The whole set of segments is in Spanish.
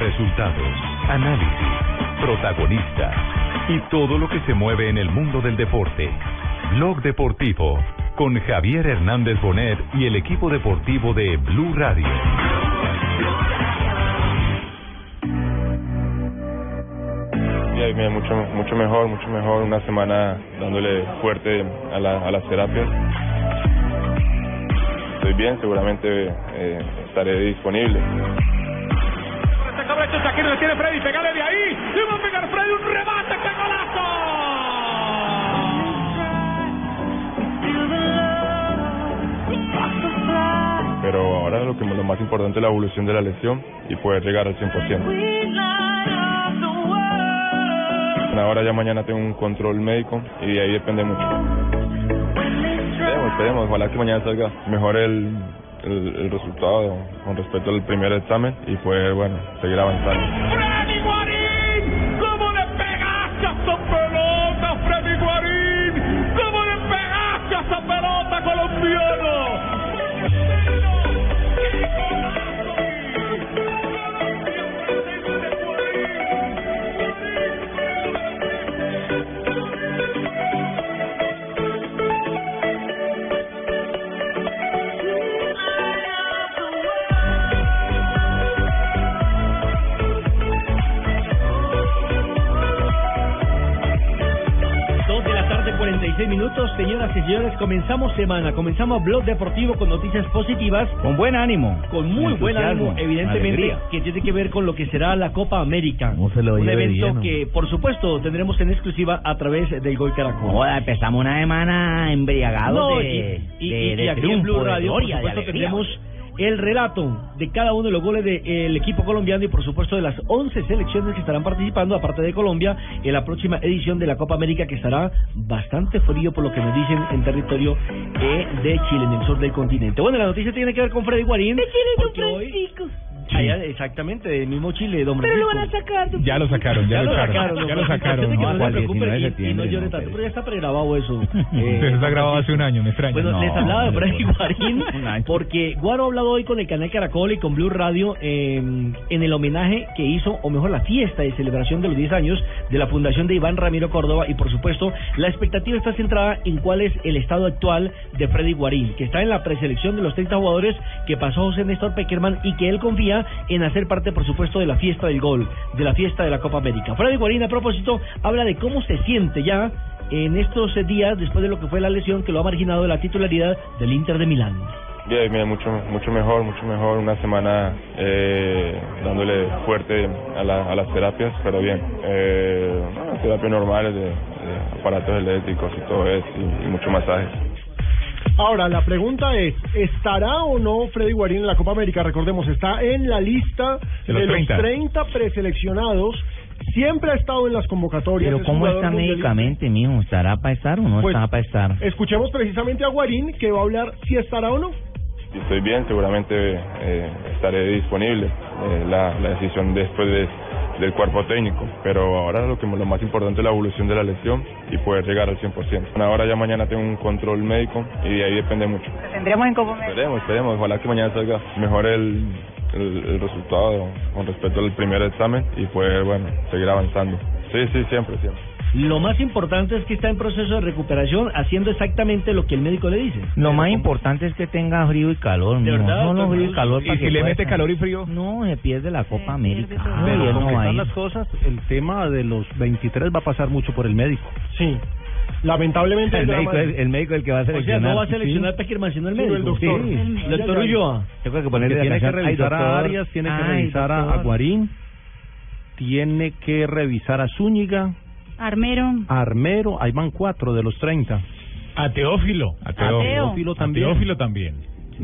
Resultados, análisis, protagonistas y todo lo que se mueve en el mundo del deporte. Blog Deportivo con Javier Hernández Bonet y el equipo deportivo de Blue Radio. Mucho, mucho mejor, mucho mejor. Una semana dándole fuerte a las terapias. Estoy bien, seguramente eh, estaré disponible. Este tiene Freddy, pegale de ahí. Le va a pegar Freddy un remate, ¡qué golazo! pero ahora lo que lo más importante es la evolución de la lesión y poder llegar al 100%. Ahora ya mañana tengo un control médico y de ahí depende mucho. Esperemos, esperemos, ojalá que mañana salga mejor el, el, el resultado con respecto al primer examen y poder, bueno, seguir avanzando. Minutos, señoras y señores. Comenzamos semana, comenzamos Blog Deportivo con noticias positivas. Con buen ánimo. Con muy buen ánimo, evidentemente, que tiene que ver con lo que será la Copa América. Un evento que, por supuesto, tendremos en exclusiva a través del Gol Caracol. Joda, empezamos una semana embriagados de, y, y, aquí en Blue Radio, por supuesto, tendremos el relato de cada uno de los goles del equipo colombiano y por supuesto de las 11 selecciones que estarán participando, aparte de Colombia, en la próxima edición de la Copa América que estará bastante frío por lo que nos dicen en territorio eh, de Chile, en el sur del continente. Bueno, la noticia tiene que ver con Freddy Guarín. De Chile, Don Allá, exactamente, del mismo Chile, don Pero lo van a sacar. Ya lo sacaron, ya, lo sacaron. Ya lo sacaron. No, no se preocupe y, no llore tanto, pero ya está pregrabado eso. eh, pero está grabado hace un año, me extraña. Bueno, les hablaba de Freddy Guarín, porque Guaro ha hablado hoy con el canal Caracol y con Blue Radio eh, en el homenaje que hizo, o mejor, la fiesta de celebración de los 10 años de la fundación de Iván Ramiro Córdoba y, por supuesto, la expectativa está centrada en cuál es el estado actual de Freddy Guarín, que está en la preselección de los 30 jugadores que pasó José Néstor Peckerman y que él confía en hacer parte por supuesto, de la fiesta del gol, de la fiesta de la Copa América. Freddy Guarín, a propósito, habla de cómo se siente ya en estos días después de lo que fue la lesión que lo ha marginado de la titularidad del Inter de Milán. Bien, mira, mucho, mucho mejor, mucho mejor. Una semana eh, dándole fuerte a, la, a, las terapias, pero bien. Eh, terapias normales de, de, aparatos eléctricos y todo eso, y, y mucho masaje. Ahora, la pregunta es, ¿estará o no Freddy Guarín en la Copa América? Recordemos, está en la lista de los, de 30. los 30 preseleccionados. Siempre ha estado en las convocatorias. Pero ¿cómo está médicamente, mijo? ¿Estará para estar o no Pues, estará para estar? Escuchemos precisamente a Guarín, que va a hablar si estará o no. Si estoy bien, seguramente eh, estaré disponible. Eh, la, la decisión después de del cuerpo técnico, pero ahora lo que lo más importante es la evolución de la lesión y poder llegar al 100%. Ahora ya mañana tengo un control médico y de ahí depende mucho. Tendremos en Copa. Esperemos, esperemos, ojalá que mañana salga mejor el, el, el resultado con respecto al primer examen y poder, bueno, seguir avanzando. Sí, sí, siempre, siempre. Lo más importante es que está en proceso de recuperación haciendo exactamente lo que el médico le dice. Lo más importante es que tenga frío y calor, ¿De verdad, No, no, doctor frío y calor. ¿Y para si le mete estar. calor y frío? No, se pierde la Copa América. Pero como no están las cosas, el tema de los 23 va a pasar mucho por el médico. Sí. Lamentablemente El drama- médico, es- el médico el que va a O sea, seleccionar. no va a seleccionar Peckerman, sino el Sí, médico. el doctor. Sí. El- Doctor. Ulloa. Yo creo que ponerle la tiene que canción, "Ay, revisar a doctor". Arias, tiene que Ay, revisar a. Guarín, tiene que revisar a Zúñiga, Armero. Armero, ahí van cuatro de los 30. A Teófilo. A Teófilo. Teófilo A también. Teófilo también.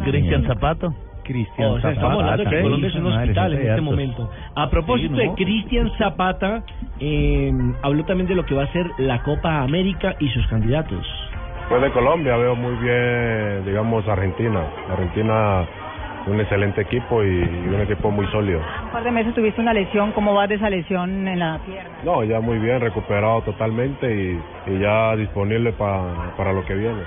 Cristian Zapato. Cristian O sea, estamos hablando de que Zapata, Colombia es un hospital en este momento. A propósito de. Cristian Zapata, eh, habló también de lo que va a ser la Copa América y sus candidatos. Pues de Colombia veo muy bien, digamos, Argentina. Argentina, un excelente equipo y, y un equipo muy sólido. Un par de meses tuviste una lesión. ¿Cómo vas de esa lesión en la pierna? No, ya muy bien, recuperado totalmente y, y ya disponible pa- para lo que viene.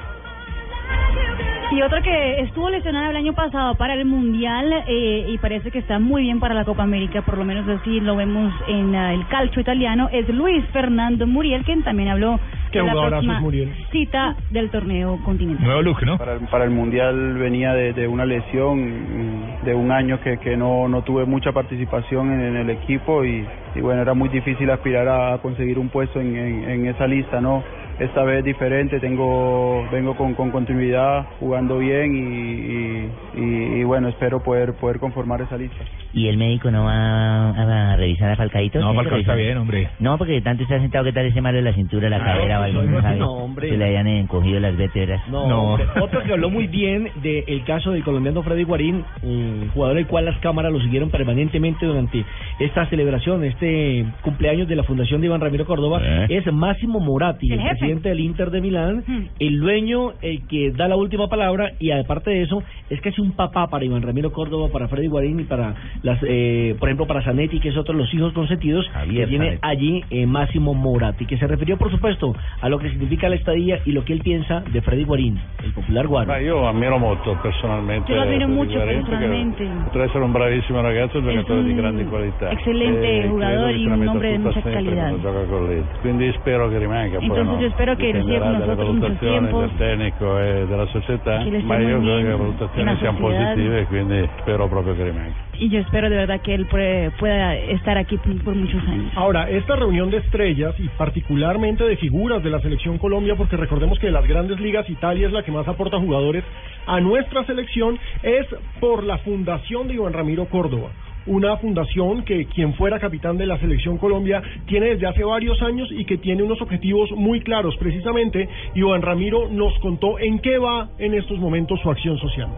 Y otro que estuvo lesionado el año pasado para el Mundial eh, y parece que está muy bien para la Copa América, por lo menos así lo vemos en ah, el calcio italiano, es Luis Fernando Muriel, quien también habló Qué de la próxima Muriel. cita del torneo continental. Nuevo look, ¿no? Para el, para el Mundial venía de, de una lesión mm, de un año que, que no, no tuve mucha participación en, en el equipo y, y bueno, era muy difícil aspirar a conseguir un puesto en, en, en esa lista, ¿no? Esta vez diferente, tengo vengo con, con continuidad, jugando bien y, y, y, y bueno, espero poder poder conformar esa lista. ¿Y el médico no va a, a revisar a Falcaito? No, ¿Tiene que Falcao está bien, hombre. No, porque tanto está sentado que tal ese mal de la cintura, la cadera o algo, no, no sabe. no, hombre. Se le hayan encogido las vértebras. No, hombre. otro que habló muy bien del caso del colombiano Freddy Guarín, un jugador del cual las cámaras lo siguieron permanentemente durante esta celebración, este cumpleaños de la Fundación de Iván Ramiro Córdoba, Eh. es Máximo Moratti, el, El jefe. Presidente del Inter de Milán, el dueño, el que da la última palabra, y aparte de eso, es casi un papá para Iván Ramiro Córdoba, para Freddy Guarín y para las, eh, por ejemplo, para Zanetti, que es otro de los hijos consentidos Javier que tiene Zanetti. allí eh, Máximo Moratti, que se refirió, por supuesto, a lo que significa la estadía y lo que él piensa de Freddy Guarín, el popular Guaro. Ma io ammiro molto personalmente. Yo lo admiro Freddy mucho Guarín, perché personalmente. Oltre ad essere un bravissimo ragazzo, è un giocatore di grandi qualità. excelente E jugador credo che y se la un metta hombre de tutta mucha sempre calidad. quando gioca con lui. Quindi spero che rimanga. Poi Entonces no, yo con dipenderà dalle nosotros mucho valutazioni tiempo. del tecnico e della società, ma io credo che le valutazioni siano positive quindi spero proprio che rimanga. Y yo espero de verdad que él pueda estar aquí por por muchos años. Ahora, esta reunión de estrellas y particularmente de figuras de la selección Colombia, porque recordemos que de las grandes ligas Italia es la que más aporta jugadores a nuestra selección, es por la fundación de Iván Ramiro Córdoba. Una fundación que quien fuera capitán de la selección Colombia tiene desde hace varios años y que tiene unos objetivos muy claros. Precisamente, Iván Ramiro nos contó en qué va en estos momentos su acción social.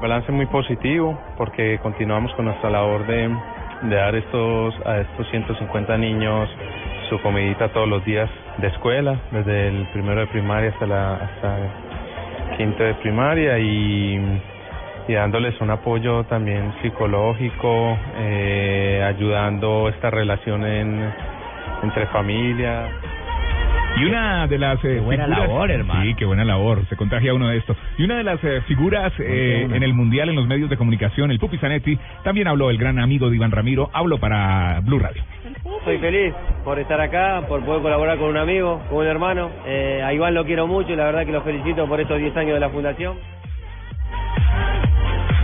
balance muy positivo porque continuamos con nuestra labor de, de dar estos a estos 150 niños su comidita todos los días de escuela, desde el primero de primaria hasta la hasta quinto de primaria y, y dándoles un apoyo también psicológico, eh, ayudando esta relación en, entre familia. Y una de las eh, buena figuras, labor, hermano. Sí, qué buena labor. Se contagia uno de esto. Y una de las eh, figuras eh, en el mundial, en los medios de comunicación, el Pupi Zanetti, también habló el gran amigo de Iván Ramiro. Habló para Blue Radio. Estoy feliz por estar acá, por poder colaborar con un amigo, con un hermano. Eh, a Iván lo quiero mucho y la verdad que lo felicito por estos 10 años de la fundación.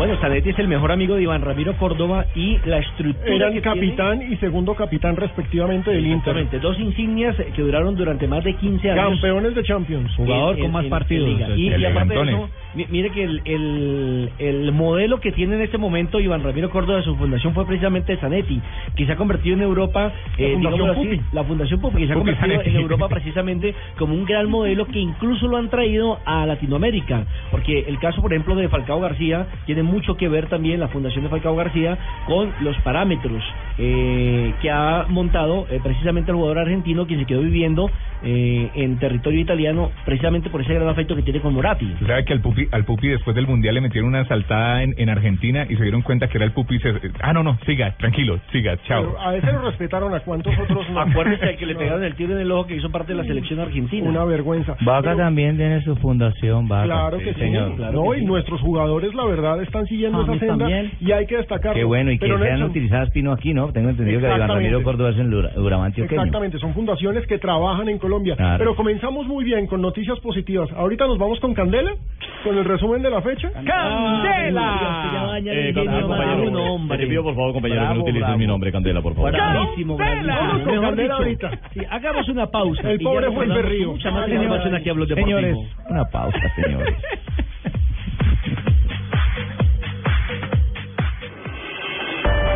Bueno, Zanetti es el mejor amigo de Iván Ramiro Córdoba y la estructura Eran que capitán y segundo capitán respectivamente del Inter. Exactamente, dos insignias que duraron durante más de 15 años. Campeones de Champions. En- en- en- en liga. Y, y aparte de eso, mire que el, el, el modelo que tiene en este momento Iván Ramiro Córdoba de su fundación fue precisamente Zanetti, que se ha convertido en Europa, eh, Fundación digámoslo así, Pupi. la Fundación Pupi, que se ha Pupi convertido Zanetti. en Europa precisamente como un gran modelo que incluso lo han traído a Latinoamérica, porque el caso, por ejemplo, de Falcao García tiene mucho que ver también la fundación de Falcao García con los parámetros eh, que ha montado eh, precisamente el jugador argentino quien se quedó viviendo eh, en territorio italiano precisamente por ese gran afecto que tiene con Moratti. Sabe que al Pupi, al Pupi después del mundial le metieron una saltada en, en Argentina y se dieron cuenta que era el Pupi. y se- ah, no, no, siga, tranquilo, siga, chao. Pero a ese lo respetaron, a cuántos otros no. Acuérdese al que le pegaron el tiro en el ojo que hizo parte de la selección argentina. Una vergüenza. Vaca Pero- también tiene su fundación, Vaca. Claro que sí, señor. no, y nuestros jugadores, la verdad, están siguiendo esa senda también. y hay que destacarlo. Qué bueno, y que sean Nelson, utilizadas Pino aquí, ¿no? Tengo entendido que Iván Exactamente. Ramiro Córdoba es en antioqueño. Exactamente, son fundaciones que trabajan en Colombia. Claro. Pero comenzamos muy bien con noticias positivas. Ahorita nos vamos con Candela, con el resumen de la fecha. ¡Candela! Eh, compañero, compañero, Te pido por favor, compañero, que no utilices mi nombre, Candela, por favor. Bravísimo, bravísimo. Vamos con Mejor Candela dicho, ahorita. sí, hagamos una pausa. El pobre fue el con Mucha más información aquí Blog Deportivo. Señores, una pausa, señores.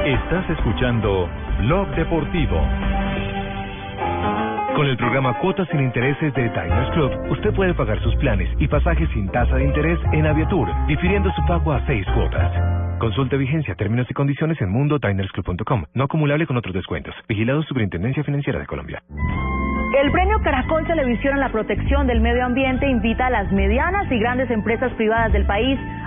Estás escuchando Blog Deportivo. Con el programa Cuotas sin Intereses de Diners Club, usted puede pagar sus planes y pasajes sin tasa de interés en Aviatur, difiriendo su pago a seis cuotas. Consulte vigencia, términos y condiciones en mundodinersclub.com. No acumulable con otros descuentos. Vigilado Superintendencia Financiera de Colombia. El premio Caracol Televisión a la protección del medio ambiente invita a las medianas y grandes empresas privadas del país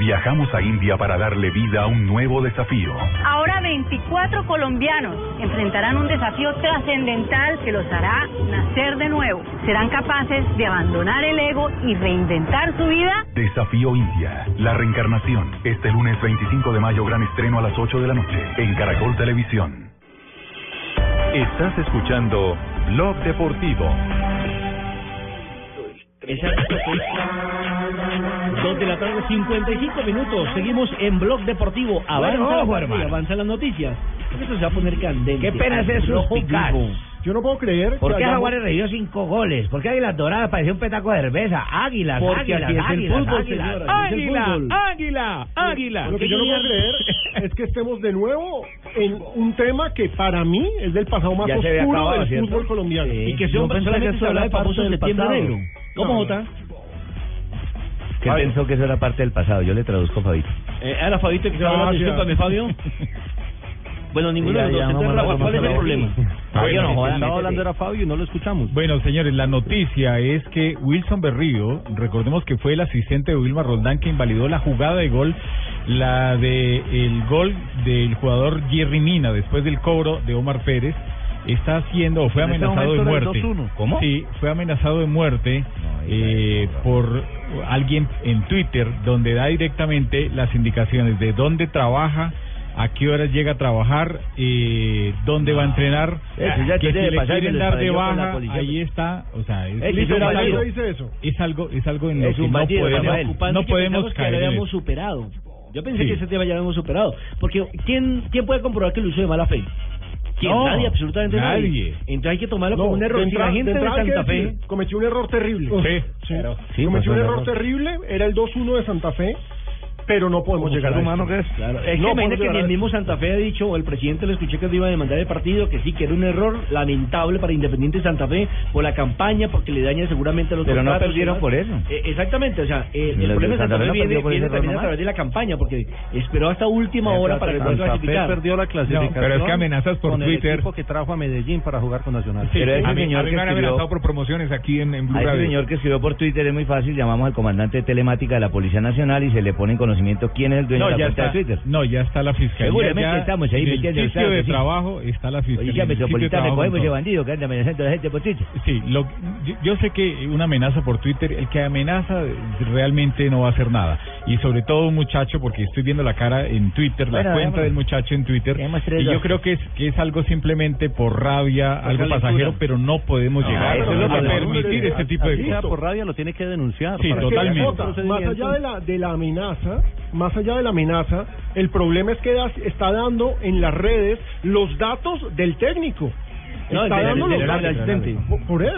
Viajamos a India para darle vida a un nuevo desafío. Ahora 24 colombianos enfrentarán un desafío trascendental que los hará nacer de nuevo. Serán capaces de abandonar el ego y reinventar su vida. Desafío India, la reencarnación. Este lunes 25 de mayo, gran estreno a las 8 de la noche en Caracol Televisión. Estás escuchando Blog Deportivo. Esa... 2 de la tarde, 55 minutos. Seguimos en Blog Deportivo. Avanza, bueno, ojo, la avanza las noticias. Eso se va a poner candente. Qué pena es eso, yo no puedo creer. ¿Por qué Jaguares recibió cinco goles? ¿Por qué Águilas Doradas pareció un petaco de cerveza? Águilas, Porque águilas, águilas, el fútbol, águilas, señora, águila, águila, águila. Lo que yo no puedo creer es que estemos de nuevo en un tema que para mí es del pasado más ya oscuro acabado, del ¿cierto? fútbol colombiano. Sí. Y que se hombre solamente se habla de famoso septiembre negro. ¿Cómo, Jota? No. ¿Qué pensó que eso era parte del pasado? Yo le traduzco, Fabito. Eh, ahora Fabito que se va a discúlpame, Fabio. Bueno, ninguno Ya, de los dos. a Rafa, ¿cuál es el problema? Ah, Bueno, no jodan, estaba hablando era Fabio y no lo escuchamos. Bueno, señores, la noticia es que Wilson Berrío, recordemos que fue el asistente de Wilmar Roldán que invalidó la jugada de gol, la de el gol del jugador Jerry Mina después del cobro de Omar Pérez, está siendo o fue este amenazado de era muerte. 2-1. ¿Cómo? Sí, fue amenazado de muerte eh, por alguien en Twitter donde da directamente las indicaciones de dónde trabaja. A qué horas llega a trabajar, eh, dónde va a entrenar, Eso ya que si le quieren dar de baja, ahí está, o sea, es, algo- eso? es algo, es algo en lo que no podemos, no podemos pensamos que caer lo habíamos superado. Yo pensé Sí. que ese tema ya lo habíamos superado. Porque ¿quién, quién puede comprobar que lo hizo de mala fe? ¿Quién? No, nadie, absolutamente nadie. nadie. Entonces hay que tomarlo No, como un error. Si la gente de Santa Fe... decir, cometió un error terrible. Sí, Sí. Sí, cometió pues, un error. terrible, era el 2-1 de Santa Fe, pero no podemos llegar a humano que es. Claro, es No que imagínate podemos que ni el mismo Santa Fe ha dicho, o el presidente le escuché que iba a demandar el partido, que sí, que era un error lamentable para Independiente Santa Fe por la campaña, porque le daña seguramente a los Pero no perdieron por eso. Eh, exactamente, o sea, eh, el los problema de Santa Santa Fe Fe no viene, viene también a través de la campaña, porque esperó hasta última hora para que pueda Santa Fe clasificar. perdió la clasificación. pero es que amenazas por con Twitter. el equipo que trajo a Medellín para jugar con Nacional. Sí, Pero ese a mí, señor a mí que me han escribió- amenazado por promociones aquí en, en Blue A ese Radio. señor que escribió por Twitter es muy fácil, llamamos al comandante de telemática de la Policía Nacional y se le pone en conocimiento quién es el dueño No, de la ya cuenta está, de Twitter. no, ya está la fiscalía. Seguramente ya estamos ahí en el metiendo el sitio de trabajo está la fiscalía. Policía Metropolitana, cogemos ese bandido que anda amenazando a la gente por Twitter. Sí, lo, yo, yo sé que una amenaza por Twitter, el que amenaza realmente no va a hacer nada. Y sobre todo un muchacho, porque estoy viendo la cara en Twitter, la Bueno, cuenta del muchacho en Twitter. Y yo creo que es, que es algo simplemente por rabia, algo lectura. pasajero, pero no podemos No, llegar eso es lo a que no, permitir este tipo de cosas. por rabia lo tiene que denunciar. Sí, totalmente. Más allá de la de la amenaza, más allá de la amenaza, el problema es que da- está dando en las redes los datos del técnico. No, está dando los del datos,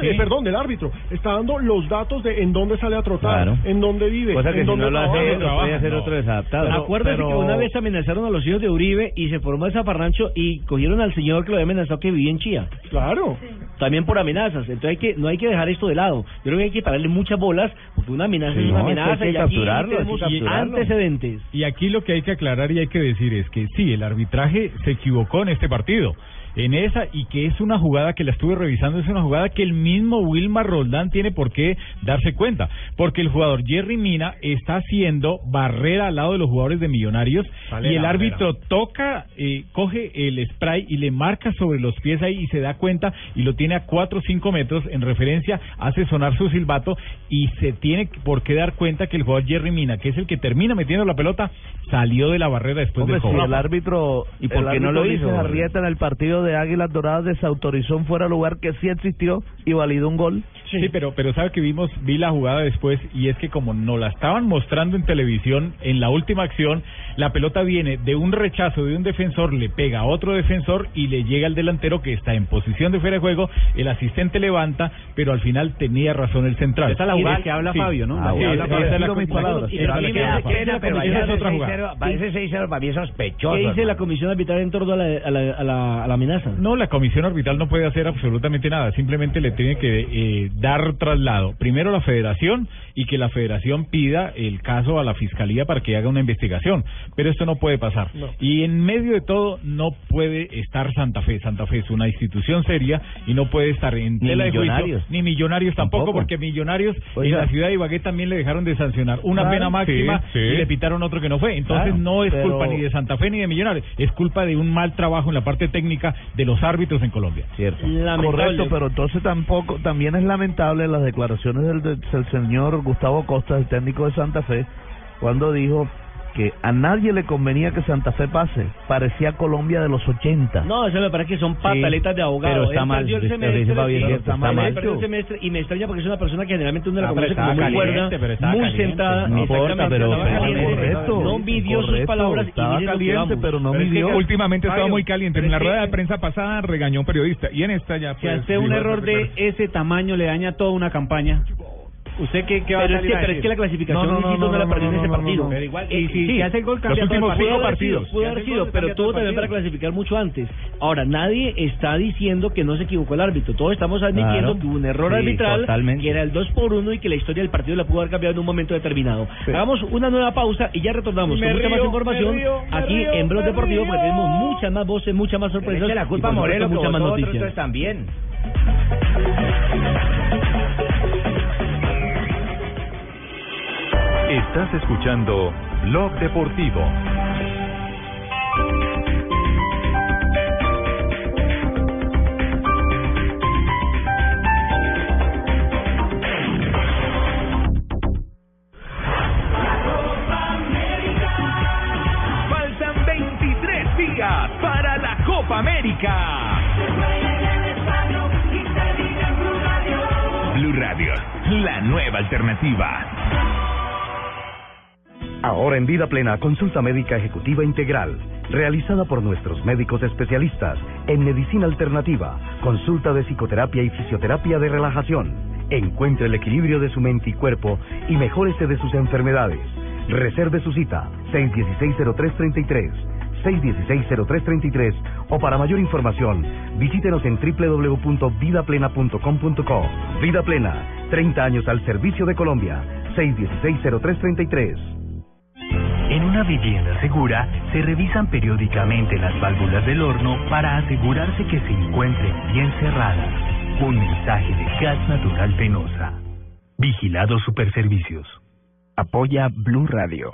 Sí. eh, perdón, del árbitro. Está dando los datos de en dónde sale a trotar, Claro. en dónde vive, Cosa que en si dónde no lo hace lo puede hacer no. otro desadaptado. Pero- Acuérdate pero- que una vez amenazaron a los hijos de Uribe y se formó esa parrancho y cogieron al señor que lo había amenazado que vivía en Chía. Claro. También por amenazas. Entonces hay que no hay que dejar esto de lado. Yo creo que hay que pararle muchas bolas porque una amenaza Sí, es una no, es que hay amenaza que y aquí capturarlo, hay que tenemos capturarlo. antecedentes. Y aquí lo que hay que aclarar y hay que decir es que sí, el arbitraje se equivocó en este partido. En esa, y que es una jugada que la estuve revisando, es una jugada que el mismo Wilmar Roldán tiene por qué darse cuenta. Porque el jugador Jerry Mina está haciendo barrera al lado de los jugadores de Millonarios Sale y el árbitro toca, eh, coge el spray y le marca sobre los pies ahí y se da cuenta y lo tiene a 4 o 5 metros en referencia, hace sonar su silbato y se tiene por qué dar cuenta que el jugador Jerry Mina, que es el que termina metiendo la pelota, salió de la barrera después Hombre, del si cobro. el árbitro ¿Y por qué no lo hizo? Arrieta en el partido de Águilas Doradas desautorizó un fuera de lugar que sí existió y validó un gol. Sí, pero pero sabe que vimos vi la jugada después y es que como no la estaban mostrando en televisión en la última acción, la pelota viene de un rechazo de un defensor, le pega a otro defensor y le llega al delantero que está en posición de fuera de juego, el asistente levanta, pero al final tenía razón el central. Esa es la jugada que habla sí. Fabio, ¿no? Ah, sí, habla esa es la- Digo mis la- palabras. y Pero la- ¿qué la- me- la- qué me- esa pero esa es vaya otra seis jugada. Va ese 6-0 para mí es sospechoso. ¿Qué dice la comisión arbitral en torno a la, a la, a la, a la amenaza? No, la comisión arbitral no puede hacer absolutamente nada, simplemente le tiene que eh, dar traslado. Primero a la federación y que la federación pida el caso a la fiscalía para que haga una investigación. Pero esto no puede pasar. Y en medio de todo no puede estar Santa Fe. Santa Fe es una institución seria y no puede estar en Ni tela de juicio, Millonarios. ni millonarios tampoco, Tampoco. porque millonarios Oiga. en la ciudad de Ibagué también le dejaron de sancionar una Claro, pena máxima sí, sí. y le pitaron otro que no fue. Entonces Claro, no es pero- culpa ni de Santa Fe ni de Millonarios, es culpa de un mal trabajo en la parte técnica de los árbitros en Colombia. Cierto. Correcto, pero entonces tampoco, también es lamentable las declaraciones del, del señor Gustavo Costa, el técnico de Santa Fe, cuando dijo que a nadie le convenía que Santa Fe pase. Parecía Colombia de los 80. No, eso me parece que son pataletas de abogado. pero está Él mal, el que semestre, dice Fabián, sí, cierto, está mal el semestre y me extraña porque es una persona que generalmente uno la Ah, conoce pero como muy cuerda, pero muy caliente. sentada. No importa, pero- pero correcto, no midió sus correcto, palabras y estaba que caliente, pero no Pero es que midió. últimamente estaba muy caliente. pero En la es rueda que- de prensa pasada regañó a un periodista y en esta ya Si pues, a usted un error de ese tamaño le daña toda una campaña, ¿usted qué, qué va Pero a es salir que, a pero es que la clasificación No, no, Luisito, no, no, la no, perdió no, en ese no, no, partido. no. Pero igual, y si- sí, si hace el gol, los cambia el últimos partido. pudo haber partidos. pudo haber sido, pero tuvo también para clasificar mucho antes. Ahora, nadie está diciendo que no se equivocó el árbitro. Todos estamos admitiendo Claro. que hubo un error Sí, arbitral, totalmente. que era el 2 por 1 y que la historia del partido la pudo haber cambiado en un momento determinado. Hagamos una nueva pausa y ya retornamos Me con mucha más información aquí río, en Blog Deportivo, porque tenemos muchas más voces, muchas más sorpresas. La culpa que muchas más noticias. también. Estás escuchando Blog Deportivo. Faltan 23 días para la Copa América. Blue Radio, la nueva alternativa. Ahora en Vida Plena, consulta médica ejecutiva integral, realizada por nuestros médicos especialistas en medicina alternativa, consulta de psicoterapia y fisioterapia de relajación. Encuentre el equilibrio de su mente y cuerpo y mejórese de sus enfermedades. Reserve su cita 616-0333, 616-0333 o para mayor información visítenos en www.vidaplena.com.co. Vida Plena, 30 años al servicio de Colombia, 616-0333. En una vivienda segura se revisan periódicamente las válvulas del horno para asegurarse que se encuentren bien cerradas. Un mensaje de Gas Natural Penosa. Vigilado Superservicios. Apoya Blue Radio.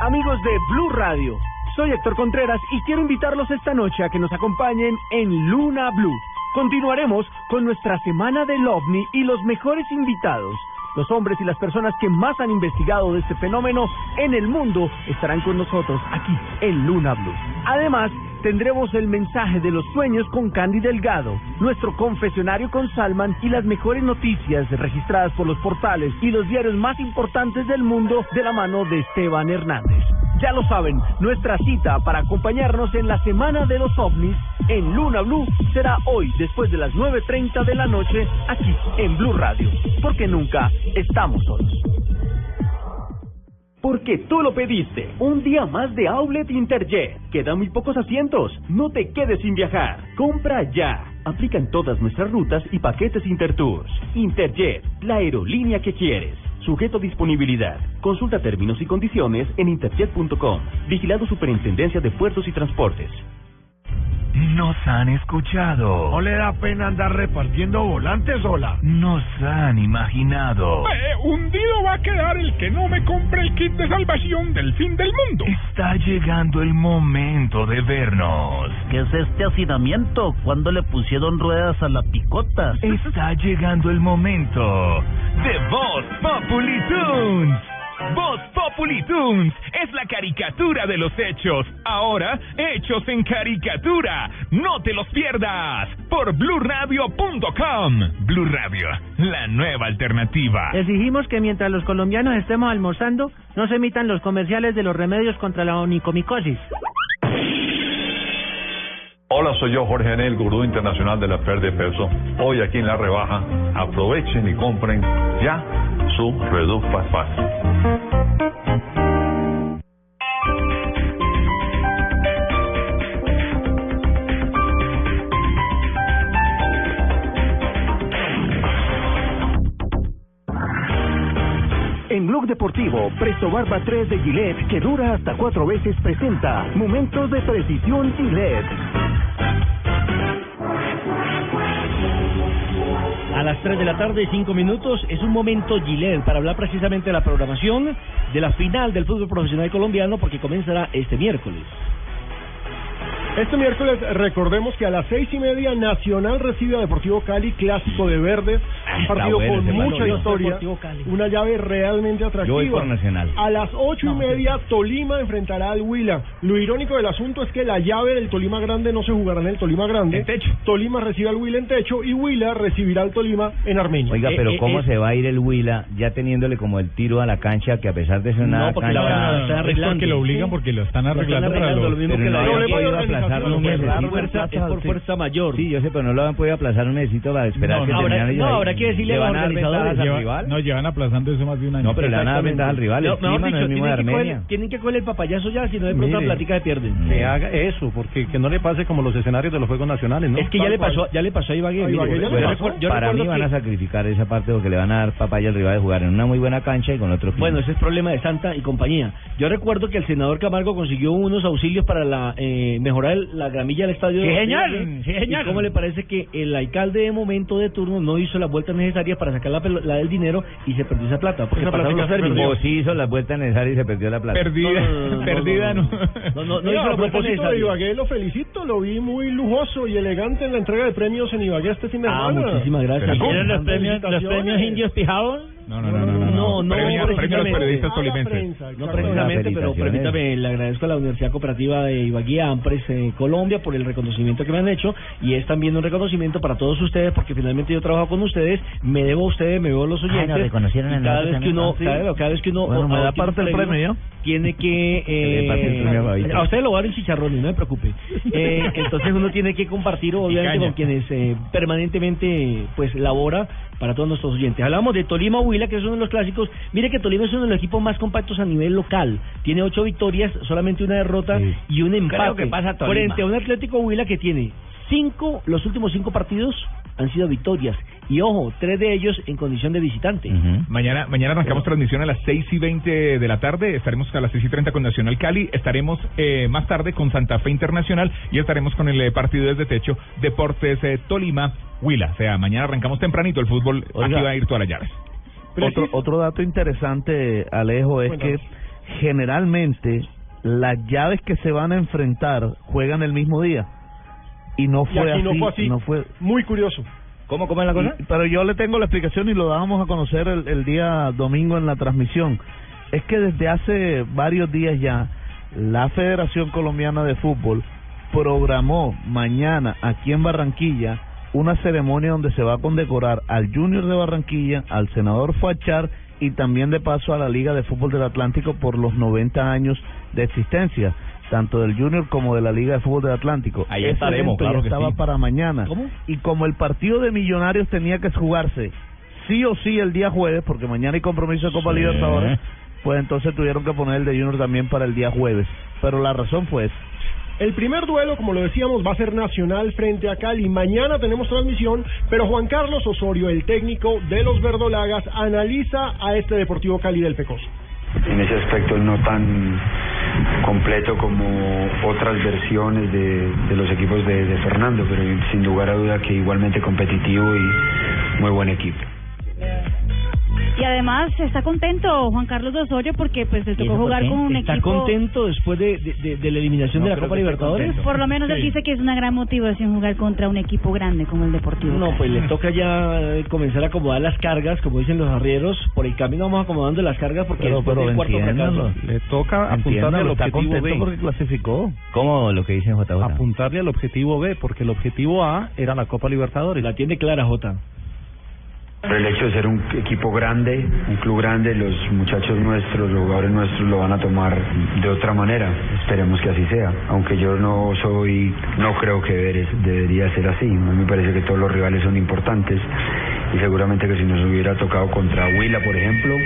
Amigos de Blue Radio, soy Héctor Contreras y quiero invitarlos esta noche a que nos acompañen en Luna Blue. Continuaremos con nuestra semana del OVNI y los mejores invitados. Los hombres y las personas que más han investigado de este fenómeno en el mundo estarán con nosotros aquí en Luna Blue. Además, tendremos el mensaje de los sueños con Candy Delgado, nuestro confesionario con Salman y las mejores noticias registradas por los portales y los diarios más importantes del mundo de la mano de Esteban Hernández. Ya lo saben, nuestra cita para acompañarnos en la Semana de los OVNIs en Luna Blue será hoy después de las 9.30 de la noche aquí en Blue Radio, porque nunca estamos solos. Porque tú lo pediste. Un día más de Outlet Interjet. Quedan muy pocos asientos. No te quedes sin viajar. Compra ya. Aplican todas nuestras rutas y paquetes Intertours. Interjet, la aerolínea que quieres. Sujeto disponibilidad. Consulta términos y condiciones en interjet.com. Vigilado Superintendencia de Puertos y Transportes. Nos han escuchado. ¿No le da pena andar repartiendo volantes sola? Nos han imaginado. Eh, hundido va a quedar el que no me compre el kit de salvación del fin del mundo. Está llegando el momento de vernos. ¿Qué es este hacinamiento? ¿Cuándo le pusieron ruedas a la picota? Está llegando el momento de Voz Populi Tunes. Voz Populi Tunes es la caricatura de los hechos. Ahora, hechos en caricatura. No te los pierdas. Por bluradio.com. Blue Radio, la nueva alternativa. Exigimos que mientras los colombianos estemos almorzando, no se emitan los comerciales de los remedios contra la onicomicosis. Hola, soy yo Jorge Enel, gurú internacional de la pérdida de peso. Hoy aquí en La Rebaja, aprovechen y compren ya su Reduce Fast. En Blog Deportivo, Presto Barba 3 de Gillette, que dura hasta cuatro veces, presenta Momentos de Precisión Gillette. A las 3 de la tarde, 5 minutos, es un momento Gillette para hablar precisamente de la programación de la final del fútbol profesional colombiano porque comenzará este miércoles. Este miércoles recordemos que a las seis y media Nacional recibe a Deportivo Cali, clásico de verdes, un partido bueno con mucha historia, una llave realmente atractiva. Yo voy por Nacional. A las ocho y media Tolima enfrentará al Huila. Lo irónico del asunto es que la llave del Tolima Grande no se jugará en el Tolima Grande. En techo. Tolima recibe al Huila en techo y Huila recibirá al Tolima en Armenia. Oiga, Eh, pero eh, ¿cómo eh, se va a ir el Huila ya teniéndole como el tiro a la cancha que a pesar de ser una No, porque la cancha... van a- están arreglando. Es porque lo obligan, porque lo están arreglando para los- Pero Pero no no aplazar un es por fuerza mayor. Sí, yo sé, pero no lo han podido aplazar un mesecito para esperar No, que no, ellos habrá que decirle ¿Le a los van a dar al rival? No, llevan aplazando eso más de un año. No, pero le van a dar ventajas al rival. Tienen que, coger, tienen que coger el papayazo ya, si no de pronto la plática se pierden. Que haga eso, porque que no le pase como los escenarios de los Juegos Nacionales, ¿no? Es que ya le pasó, ya le pasó a Ibagué. para mí van a sacrificar esa parte porque le van a dar papaya al rival de jugar en una muy buena cancha y con otro. Bueno, ese es problema de Santa y compañía. Yo recuerdo que el senador Camargo consiguió unos auxilios para la eh, mejorar el- la gramilla del estadio. Señor, Ibagué. sí, señor. ¿Y cómo le parece que el alcalde de momento de turno no hizo las vueltas necesarias para sacar la, la del dinero y se perdió esa plata? Porque pasaron los términos. O sí hizo las vueltas necesarias y se perdió la plata. Perdida, perdida no. No, no, no Mira, hizo a propósito de. Ibagué, lo felicito, lo vi muy lujoso y elegante en la entrega de premios en Ibagué este fin de Ah, semana. muchísimas gracias. ¿Vieron los premios- los premios indios Pijados? No, no, no, no, no. No, no, Premio- premio a los periodistas tolimenses. No precisamente, pero permítame, le agradezco a la Universidad Cooperativa de Ibagué, Ampres, eh, Colombia, por el reconocimiento que me han hecho y es también un reconocimiento para todos ustedes porque finalmente yo trabajo con ustedes, me debo a ustedes, me debo a los Ah, oyentes. nos reconocieron a y cada vez que uno, ¿no? cada, Sí. cada vez que uno Bueno, me da parte el premio, tiene que eh, a usted lo va a dar en chicharrones, no me preocupe. Eh, entonces uno tiene que compartir obviamente con quienes eh, permanentemente pues labora para todos nuestros oyentes. Hablamos de Tolima Huila, que es uno de los clásicos. Mire que Tolima es uno de los equipos más compactos a nivel local. Tiene ocho victorias, solamente una derrota y un empate. que pasa Tolima. Frente a un Atlético Huila que tiene cinco, los últimos cinco partidos han sido victorias. Y ojo, tres de ellos en condición de visitante. Mañana, mañana arrancamos transmisión a las 6 y 20 de la tarde. Estaremos a las 6 y 30 con Nacional Cali. Estaremos eh, más tarde con Santa Fe Internacional y estaremos con el eh, partido desde techo Deportes eh, Tolima Huila. O sea, mañana arrancamos tempranito el fútbol. Oiga. Aquí va a ir todas las llaves. Otro, otro dato interesante, Alejo, es que generalmente las llaves que se van a enfrentar juegan el mismo día. Y no Y fue aquí así. no fue así. no fue- Muy curioso. ¿Cómo, cómo es la cosa? Y- pero yo le tengo la explicación y lo dábamos a conocer el, el día domingo en la transmisión. Es que desde hace varios días ya, la Federación Colombiana de Fútbol programó mañana aquí en Barranquilla una ceremonia donde se va a condecorar al Junior de Barranquilla, al senador Fuachar y también de paso a la Liga de Fútbol del Atlántico por los 90 años de existencia, tanto del Junior como de la Liga de Fútbol del Atlántico. Ahí Ese estaremos, claro ya que estaba sí. para mañana. ¿Cómo? Y como el partido de Millonarios tenía que jugarse sí o sí el día jueves, porque mañana hay compromiso de Copa Sí. Libertadores, pues entonces tuvieron que poner el de Junior también para el día jueves. Pero la razón fue esa. El primer duelo, como lo decíamos, va a ser Nacional frente a Cali. Mañana tenemos transmisión, pero Juan Carlos Osorio, el técnico de los verdolagas, analiza a este Deportivo Cali del Pecoso. En ese aspecto no tan completo como otras versiones de, de los equipos de, de Fernando, pero sin lugar a duda que igualmente competitivo y muy buen equipo. Y además está contento Juan Carlos Osorio porque pues le tocó jugar con un ¿Está equipo... contento después de, de, de- de la eliminación No de la Copa Libertadores? contento. Por lo menos él dice que es una gran motivación jugar contra un equipo grande como el Deportivo. No, Cali. pues le toca ya eh, comenzar a acomodar las cargas, como dicen los arrieros. Por el camino vamos acomodando las cargas porque Pero- pero del cuarto fracaso. Le toca apuntarle al está objetivo contento B. porque clasificó. ¿Cómo lo que dicen JJ? Apuntarle al objetivo B, porque el objetivo A era la Copa Libertadores. La tiene clara, Jota. El hecho de ser un equipo grande, un club grande, los muchachos nuestros, los jugadores nuestros lo van a tomar de otra manera. Esperemos que así sea. Aunque yo no soy, no creo que deberes- debería ser así. A mí me parece que todos los rivales son importantes y seguramente que si nos hubiera tocado contra Huila, por ejemplo,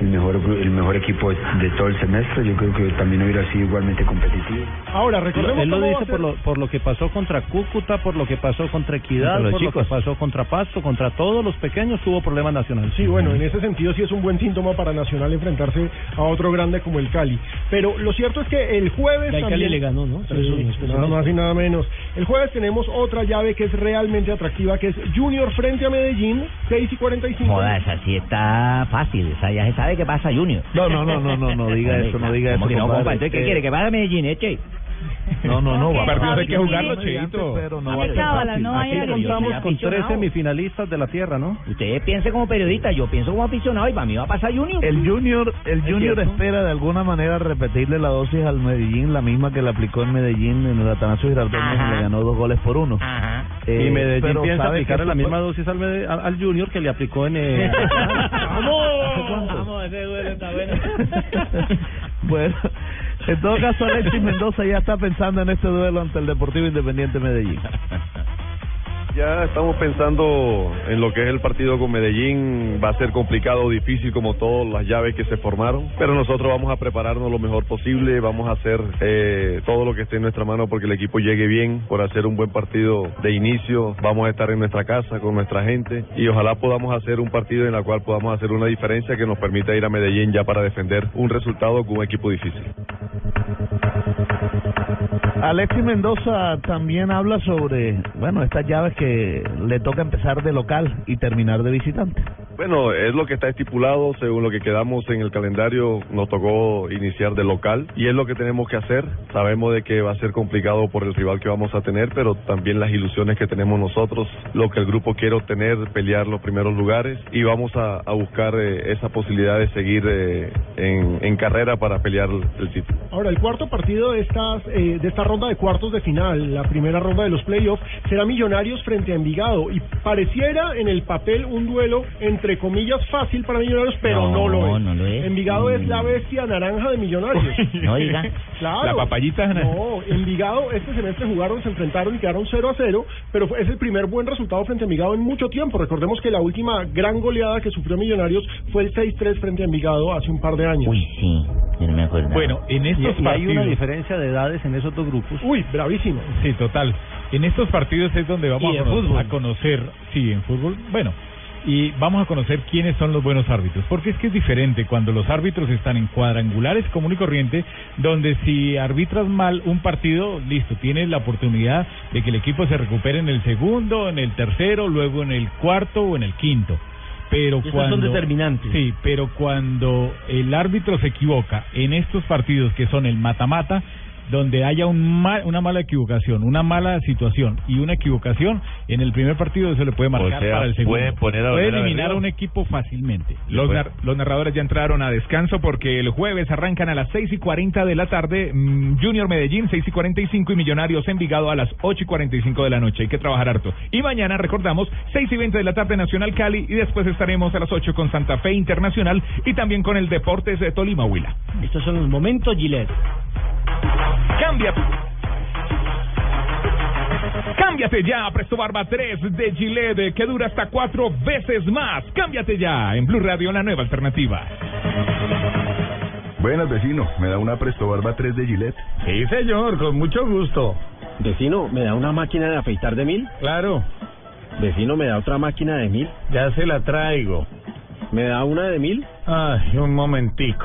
el mejor gru- el mejor equipo de, de todo el semestre. Yo creo que también hubiera sido igualmente competitivo. Ahora, recordemos Él lo dice por lo, por lo que pasó contra Cúcuta, por lo que pasó contra Equidad, Contra los por lo chicos. que pasó contra Pasto, contra todos los pequeños tuvo problemas nacionales. Sí, bueno, en ese sentido sí es un buen síntoma para Nacional enfrentarse a otro grande como el Cali. Pero lo cierto es que el jueves Ya el Cali le ganó, ¿no? Sí, después nada más y nada menos. El jueves tenemos otra llave que es realmente atractiva, que es Junior frente a Medellín, 6 y 45. Joda, esa sí está fácil. Esa ya se sabe qué pasa, Junior. No, no, no, no, no, no diga eso, no diga ¿Cómo eso, que no, compadre? ¿qué quiere? ¿Que vaya a Medellín, eche? No, no, no. Partidos hay que mío, Cheito. Pero no Qué va a ser cábala, fácil. no vaya Aquí contamos con tres semifinalistas de la tierra, ¿no? Usted piense como periodista, yo pienso como aficionado y para mí va a pasar Junior. El Junior, el Junior espera de alguna manera repetirle la dosis al Medellín, la misma que le aplicó en Medellín en el Atanasio Girardot, Ajá. y le ganó dos goles por uno. Eh, y Medellín pero piensa aplicarle la misma dosis al, Mede- al, al Junior que le aplicó en... Eh, Vamos, ese duelo está bueno. Bueno, en todo caso Alexis Mendoza ya está pensando en este duelo ante el Deportivo Independiente Medellín. Ya estamos pensando en lo que es el partido con Medellín. Va a ser complicado, difícil como todas las llaves que se formaron. Pero nosotros vamos a prepararnos lo mejor posible. Vamos a hacer eh, todo lo que esté en nuestra mano porque el equipo llegue bien, por hacer un buen partido de inicio. Vamos a estar en nuestra casa con nuestra gente y ojalá podamos hacer un partido en el cual podamos hacer una diferencia que nos permita ir a Medellín ya para defender un resultado con un equipo difícil. Alexis Mendoza también habla sobre, bueno, estas llaves que le toca empezar de local y terminar de visitante. Bueno, es lo que está estipulado, según lo que quedamos en el calendario, nos tocó iniciar de local y es lo que tenemos que hacer. Sabemos de que va a ser complicado por el rival que vamos a tener, pero también las ilusiones que tenemos nosotros, lo que el grupo quiere obtener, pelear los primeros lugares y vamos a, a buscar eh, esa posibilidad de seguir eh, en, en carrera para pelear el título. Ahora, el cuarto partido de, estas, eh, de esta ronda de cuartos de final, la primera ronda de los playoffs, será Millonarios frente a Envigado. Y pareciera en el papel un duelo, entre comillas, fácil para Millonarios, pero no, No, lo es. no lo es. Envigado es Mm. la bestia naranja de Millonarios. No diga. Claro. La papayita. No, Envigado este semestre jugaron, se enfrentaron y quedaron 0 a 0, pero fue- es el primer buen resultado frente a Envigado en mucho tiempo. Recordemos que la última gran goleada que sufrió Millonarios fue el 6-3 frente a Envigado hace un par de años. Uy, sí, yo no me acuerdo. Bueno, en y, estos y hay una diferencia de edades en esos dos grupos. Uy, bravísimo. Sí, total. En estos partidos es donde vamos a, cono- a conocer, sí, en fútbol, bueno, y vamos a conocer quiénes son los buenos árbitros, porque es que es diferente cuando los árbitros están en cuadrangulares común y corriente, donde si arbitras mal un partido, listo, tienes la oportunidad de que el equipo se recupere en el segundo, en el tercero, luego en el cuarto o en el quinto. Pero cuando son determinantes. Sí, pero cuando el árbitro se equivoca en estos partidos que son el mata-mata, donde haya un mal, una mala equivocación, una mala situación y una equivocación, en el primer partido eso le puede marcar sea, para el segundo. puede poner a puede a eliminar a un equipo fácilmente. Los, nar- los narradores ya entraron a descanso porque el jueves arrancan a las 6 y 40 de la tarde mm, Junior Medellín, 6 y 45 y Millonarios Envigado a las 8 y 45 de la noche. Hay que trabajar harto. Y mañana, recordamos, 6 y 20 de la tarde Nacional Cali y después estaremos a las 8 con Santa Fe Internacional y también con el Deportes de Tolima Huila. Estos son los momentos Gillette. Cambia. Cámbiate ya a Presto Barba 3 de Gillette que dura hasta cuatro veces más. Cámbiate ya en Blue Radio, la nueva alternativa. Buenas, vecino. ¿Me da una Presto Barba 3 de Gillette? Sí, señor, con mucho gusto. Vecino, ¿me da una máquina de afeitar de mil? Claro, Vecino, ¿me da otra máquina de mil? ya se la traigo. ¿Me da una de mil? Ay, un momentico.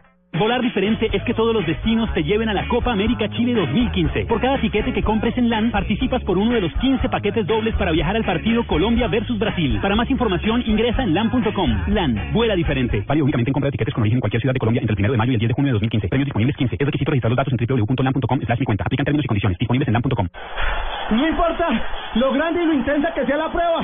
Volar diferente es que todos los destinos te lleven a la Copa América Chile 2015. Por cada tiquete que compres en LAN, participas por uno de los 15 paquetes dobles para viajar al partido Colombia versus Brasil. Para más información, ingresa en LAN.com. LAN, vuela diferente. Válido únicamente en compra de tiquetes con origen en cualquier ciudad de Colombia entre el 1 de mayo y el 10 de junio de 2015. Premios disponibles 15. Es requisito registrar los datos en www.lan.com slash mi cuenta. Aplican términos y condiciones. Disponibles en LAN.com. No importa lo grande y lo intensa que sea la prueba.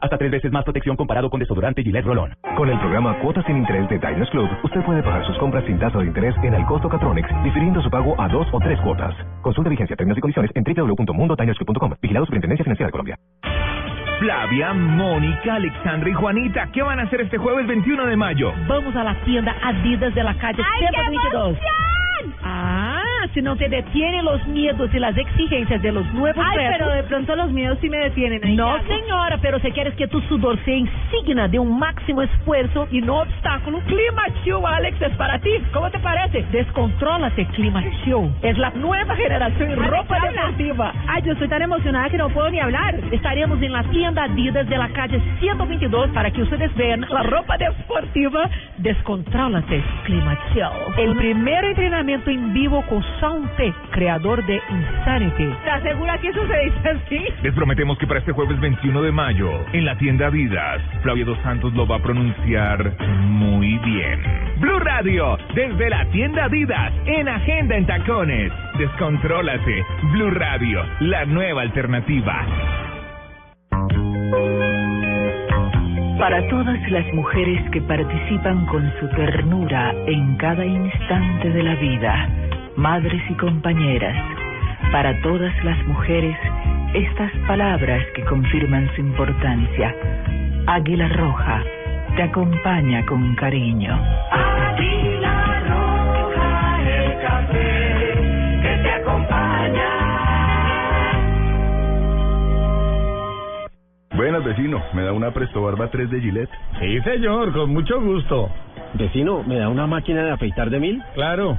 Hasta tres veces más protección comparado con desodorante Gillette Rolón. Con el programa Cuotas sin Interés de Diners Club, usted puede pagar sus compras sin tasa de interés en el costo Catronics, difiriendo su pago a dos o tres cuotas. Consulta vigencia, términos y condiciones en www.mundotinersclub.com. Vigilado Superintendencia Financiera de Colombia. Flavia, Mónica, Alexandra y Juanita, ¿qué van a hacer este jueves 21 de mayo? Vamos a la tienda Adidas de la calle ¡Ay, qué 122. Ah, si no te detienen los miedos y las exigencias de los nuevos Ay, retos. pero de pronto los miedos sí me detienen. Ahí No, señora, pero si quieres que tu sudor sea insignia de un máximo esfuerzo y no obstáculo, Clima Chill Alex es para ti. ¿Cómo te parece? Descontrólate, Clima Chill. Es la nueva generación en Ay, ropa deportiva. Ay, yo estoy tan emocionada que no puedo ni hablar. Estaremos en la tienda Adidas de la calle 122 para que ustedes vean la ropa deportiva. Descontrólate, Clima Chill. El primer entrenamiento en vivo con Soundtech, creador de Insanity. ¿Estás segura que eso se dice así? Les prometemos que para este jueves 21 de mayo, en la tienda Adidas, Flavia Dos Santos lo va a pronunciar muy bien. Blue Radio, desde la tienda Adidas, en Agenda en Tacones. Descontrólate. Blue Radio, la nueva alternativa. Para todas las mujeres que participan con su ternura en cada instante de la vida, madres y compañeras, para todas las mujeres, estas palabras que confirman su importancia. Águila Roja te acompaña con cariño. Águila roja, el café que te acompaña. Buenas, vecino. ¿Me da una Presto Barba 3 de Gillette? Sí, señor, con mucho gusto. Vecino, ¿me da una máquina de afeitar de mil? Claro,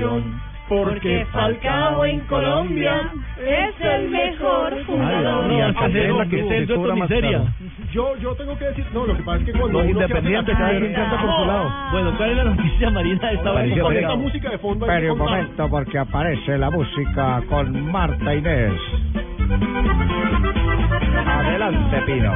canción. Porque Falcao en Colombia es el mejor jugador. No, es la es que el dueto más miseria. Yo, yo tengo que decir, no, lo que pasa es que cuando Los independientes, cada quien canta por su lado. Bueno, ¿cuál es la noticia, Marina? Esta hora Parecía Con pegado. esta música de fondo. hay que Espere un momento porque aparece la música con Marta Inés. Adelante, Pino.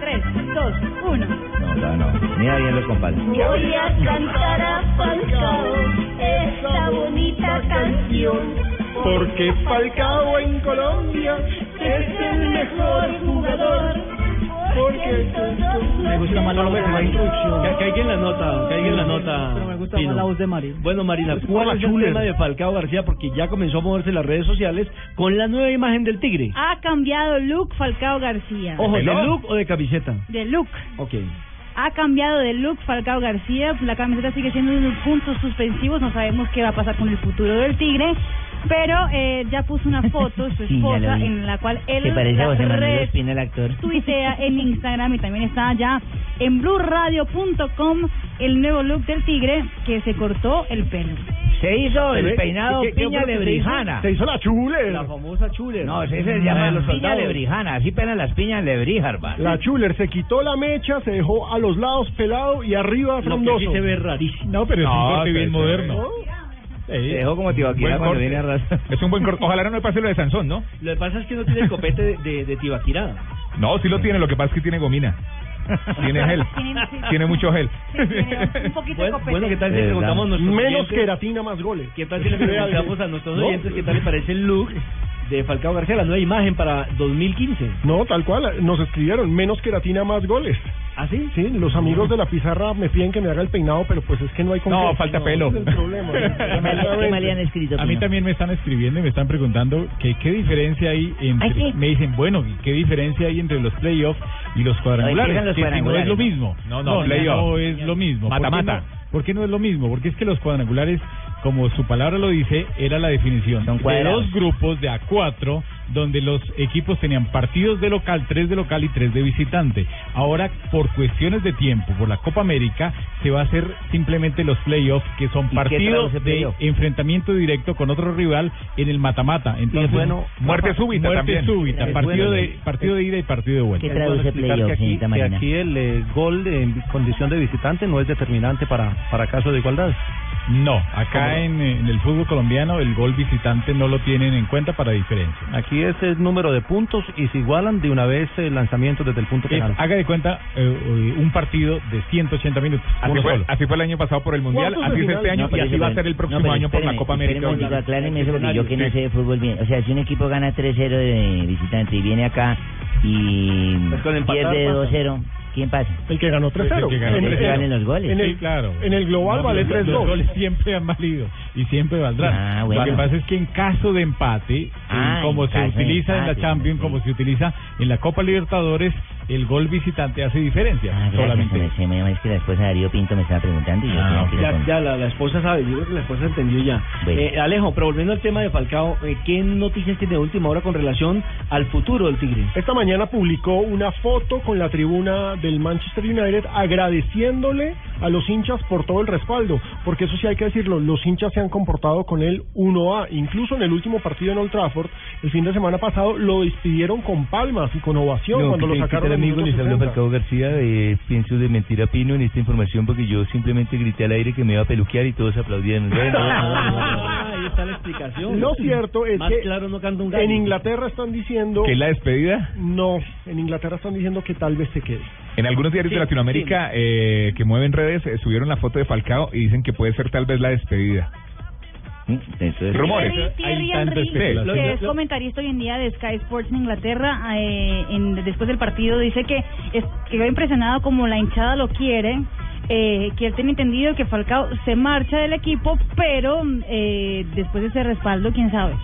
Tres, dos, uno. No, no. Mira bien los compadres. Voy a cantar a Falcao esa bonita canción. Porque Falcao en Colombia Es el mejor jugador. Porque Me gusta más la voz de Marina. Que, alguien la nota, que alguien la nota. Pero me gusta más la voz de Marina. Bueno, Marina, ¿cuál es el tema de Falcao García? Porque ya comenzó a moverse en las redes sociales con la nueva imagen del tigre. Ha cambiado look Falcao García. Ojo, ¿de look o de camiseta? De look. Ok. Ha cambiado de look Falcao García. La camiseta sigue siendo unos puntos suspensivos. No sabemos qué va a pasar con el futuro del Tigre. Pero eh, ya puso una foto, su Sí, esposa, vi. en la cual él Se parece a la José Manuel Espina, el actor. tuitea en Instagram y también está ya en blurradio.com el nuevo look del tigre que se cortó el pelo. Se hizo el ¿Qué- peinado qué- qué piña lo que se lebrijana. se hizo la chuler. La famosa chuler. No, ese se llama de los piña soldados. lebrijana. Así penan las piñas lebríjar, va. La chuler se quitó la mecha, se dejó a los lados pelado y arriba Lo que frondoso. sí se ve rarísimo. No, pero es un No, corte bien pero- Se dejó como Tibaquira Buen cuando viene a raza. Es un buen corte. Ojalá no me pase lo de Sansón, ¿no? Lo que pasa es que no tiene el copete de, de, de Tibaquirá. No, sí lo tiene, lo que pasa es que tiene gomina. Tiene gel. Tiene- sí, Tiene mucho gel. sí, tiene un poquito de Bueno, copete. bueno, ¿qué tal si Eh, le preguntamos a nuestros Menos oyentes? queratina, más goles. ¿Qué tal si le preguntamos a nuestros No. oyentes qué tal le parece el look de Falcao García, la nueva imagen para 2015? No, tal cual, nos escribieron, menos queratina, más goles. ¿Ah, sí? Sí, los amigos de la pizarra me piden que me haga el peinado, pero pues es que no hay con No, qué. falta pelo. es el problema. escrito? A mí también me están escribiendo y me están preguntando que qué diferencia hay entre... Sí. Me dicen, bueno, ¿qué diferencia hay entre los playoffs y los cuadrangulares? empiezan los que si no es lo ¿no? mismo. No, no, no, no es lo mismo. ¿Por qué Mata-mata. no? ¿Por qué no es lo mismo? Porque es que los cuadrangulares, como su palabra lo dice, era la definición de dos grupos de a cuatro, donde los equipos tenían partidos de local, tres de local y tres de visitante. Ahora, por cuestiones de tiempo, por la Copa América, se va a hacer simplemente los playoffs, que son ¿Y qué partidos de enfrentamiento directo con otro rival en el mata-mata. Entonces, bueno, muerte súbita muerte también. súbita, Es partido bueno. de- partido de ida y partido de vuelta. ¿Qué traduce explicar playoff, que aquí, que aquí el eh, gol en condición de visitante no es determinante para, para caso de igualdad. No, acá en, eh, en el fútbol colombiano el gol visitante no lo tienen en cuenta para diferencia. Aquí es el número de puntos y se igualan de una vez el lanzamiento desde el punto Es, penal. haga de cuenta eh, eh, un partido de 180 minutos. Así fue, así fue el año pasado por el Mundial, así es este año No, y así va a ser el no, próximo pero año por la Copa América. un acláreme eso porque yo que no Sí. sé de fútbol bien. O sea, si un equipo gana 3-0 de visitante y viene acá y Pues pierde pasa. 2-0, ¿quién pasa? El que ganó 3-0. El que ganó En- 3-0. en- valen los goles. En el, Sí, claro. en el global No, vale los- 3-2. Los goles siempre han valido y siempre valdrán. Ah, bueno. Lo que pasa es que en caso de empate, Ah, como se utiliza en la empate, Champions, como se utiliza en la Copa Libertadores, el gol visitante hace diferencia. Ah, gracias, solamente. me- se me- es que la esposa de Darío Pinto me estaba preguntando y yo Ah, Ya, ya la, la esposa sabe, yo creo que la esposa entendió ya. Bueno. Eh, Alejo, pero volviendo al tema de Falcao, eh, ¿qué noticias tiene de última hora con relación al futuro del Tigre? Esta mañana publicó una foto con la tribuna del Manchester United agradeciéndole a los hinchas por todo el respaldo, porque eso sí hay que decirlo, los hinchas se han comportado con él 1A, incluso en el último partido en Old Trafford, el fin de semana pasado, lo despidieron con palmas y con ovación No, cuando ¿qué lo sacaron ¿qué tal, al amigo? Les habla 60. Falcao García. Eh, pienso de mentir a Pino en esta información porque yo simplemente grité al aire que me iba a peluquear y todos Ah, ahí está la explicación. Lo cierto es Más que claro no canta un gallo. en Inglaterra están diciendo... ¿Que es la despedida? No, en Inglaterra están diciendo que tal vez se quede. En algunos diarios de Latinoamérica eh, que mueven redes eh, subieron la foto de Falcao y dicen que puede ser tal vez la despedida. Rumores. Thierry, Thierry Henry, que es comentarista hoy en día de Sky Sports en Inglaterra, eh, en- después del partido dice que es, quedó impresionado como la hinchada lo quiere, eh, que él tiene entendido que Falcao se marcha del equipo, pero eh, después de ese respaldo, quién sabe.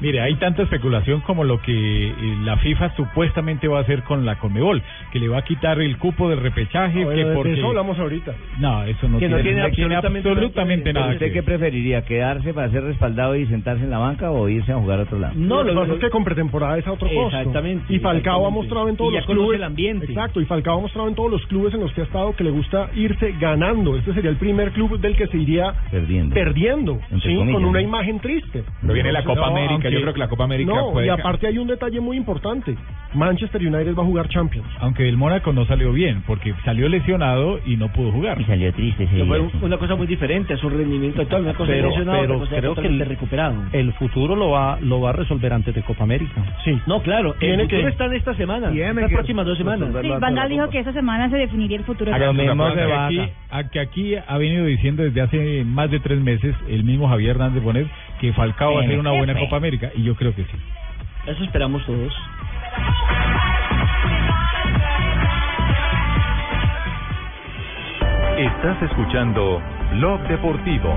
Mire, hay tanta especulación como lo que eh, la FIFA supuestamente va a hacer con la Conmebol, que le va a quitar el cupo de repechaje, Bueno, que porque eso hablamos ahorita. no, eso no Que no tiene, absolutamente absolutamente nada. ¿Usted qué preferiría? ¿Quedarse para ser respaldado y sentarse en la banca o irse a jugar a otro lado? No, lo que pasa es que con pretemporada es a otro costo. Exactamente, Y Falcao ha mostrado en todos Y ya los clubes. el ambiente. Exacto, y Falcao ha mostrado en todos los clubes en los que ha estado que le gusta irse ganando. Este sería el primer club del que se iría Perdiendo. perdiendo, Entre ¿sí? comillas, con una ¿no? imagen triste. Pero viene la Copa No, América, yo creo que la Copa América No, puede y aparte hay un detalle muy importante. Manchester United va a jugar Champions. Aunque el Mónaco no salió bien, porque salió lesionado y no pudo jugar. Y salió triste Que fue un- una cosa muy diferente a su rendimiento actual, una cosa Pero, lesionado, pero cosa creo que el, recuperado. el futuro lo va, lo va a resolver antes de Copa América. Sí. No, claro, Tiene el futuro que- está en esta semana, Tiene que próximas dos semanas. Sí, Van Gaal dijo que esa semana se definiría el futuro. De mismo que aquí, a- que aquí ha venido diciendo desde hace más de tres meses el mismo Javier Hernández Bonet que Falcao va a hacer una buena. Copa América y yo creo que sí. Eso esperamos todos. Estás escuchando Blog Deportivo.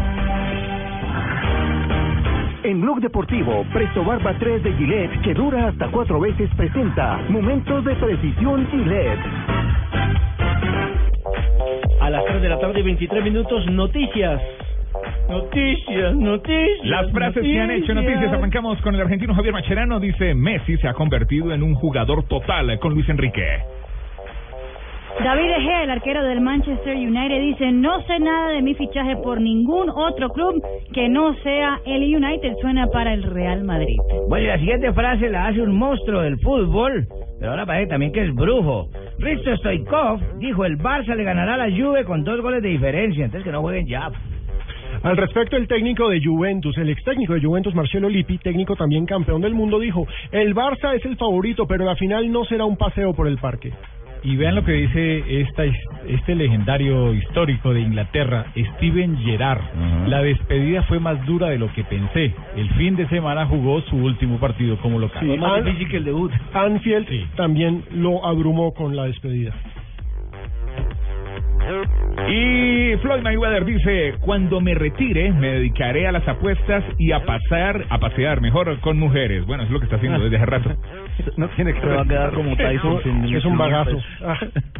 En Blog Deportivo, Presto Barba 3 de Gillette, que dura hasta cuatro veces, presenta Momentos de Precisión Gillette. A las 3 de la tarde, 23 minutos, noticias. Noticias, noticias. Las frases que han hecho noticias. Arrancamos con el argentino Javier Macherano. Dice, Messi se ha convertido en un jugador total con Luis Enrique. David De Gea, el arquero del Manchester United, dice, no sé nada de mi fichaje por ningún otro club que no sea el United. Suena para el Real Madrid. Bueno, y la siguiente frase la hace un monstruo del fútbol, pero ahora parece también que es brujo. Risto Stoikov dijo, el Barça le ganará a la Juve con dos goles de diferencia, entonces que no jueguen ya. Al respecto, el técnico de Juventus, el ex técnico de Juventus, Marcelo Lippi, técnico también campeón del mundo, dijo, el Barça es el favorito, pero la final no será un paseo por el parque. Y vean lo que dice esta, este legendario histórico de Inglaterra, Steven Gerrard. La despedida fue más dura de lo que pensé. El fin de semana jugó su último partido como local. Sí, An- Anfield también lo abrumó con la despedida. Floyd Mayweather dice, cuando me retire me dedicaré a las apuestas y a pasar, a pasear mejor con mujeres. Bueno, es lo que está haciendo desde hace rato. No tiene que Se va a quedar como Tyson sin- Es un bagazo.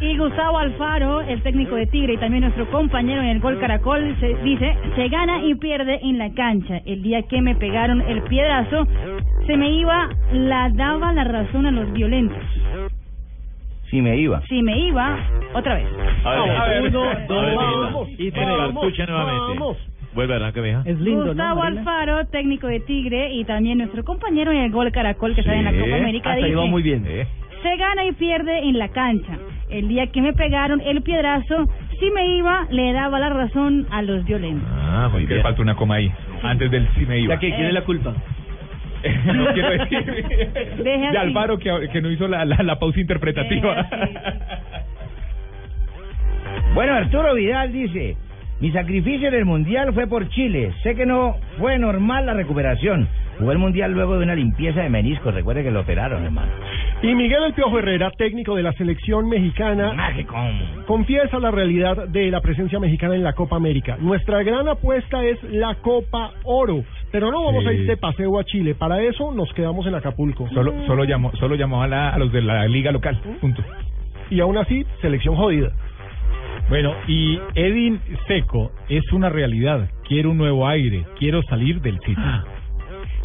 Y Gustavo Alfaro, el técnico de Tigre y también nuestro compañero en el gol Caracol, se dice, se gana y pierde en la cancha. El día que me pegaron el piedrazo, se me iba, la daba la razón a los violentos. Si me iba. Si me iba, otra vez. A ver, Uno, a ver, dos, vamos, y tres. Cartucho nuevamente. Vuelve a la que me Es Gustavo Alfaro, técnico de Tigre y también nuestro compañero en el gol Caracol que está en la Copa América, dice, bien. se gana y pierde en la cancha. El día que me pegaron el piedrazo, si me iba, le daba la razón a los violentos. Ah, muy bien. falta una coma ahí, antes del si me iba. Que, ¿quién es la culpa? no quiero decir Deje de así. Alvaro que, que no hizo la, la, la pausa interpretativa. Bueno, Arturo Vidal dice, mi sacrificio en el Mundial fue por Chile. Sé que no fue normal la recuperación. Jugué el Mundial luego de una limpieza de meniscos. Recuerde que lo operaron, hermano. Y Miguel El Piojo Herrera, técnico de la selección mexicana, confiesa la realidad de la presencia mexicana en la Copa América. Nuestra gran apuesta es la Copa Oro, pero no vamos Sí. a ir de paseo a Chile. Para eso nos quedamos en Acapulco. Solo, solo llamó, solo llamó a, la, a los de la liga local. Punto. Y aún así, selección jodida. Bueno, y Edin Seco es una realidad. Quiero un nuevo aire. Quiero salir del sitio.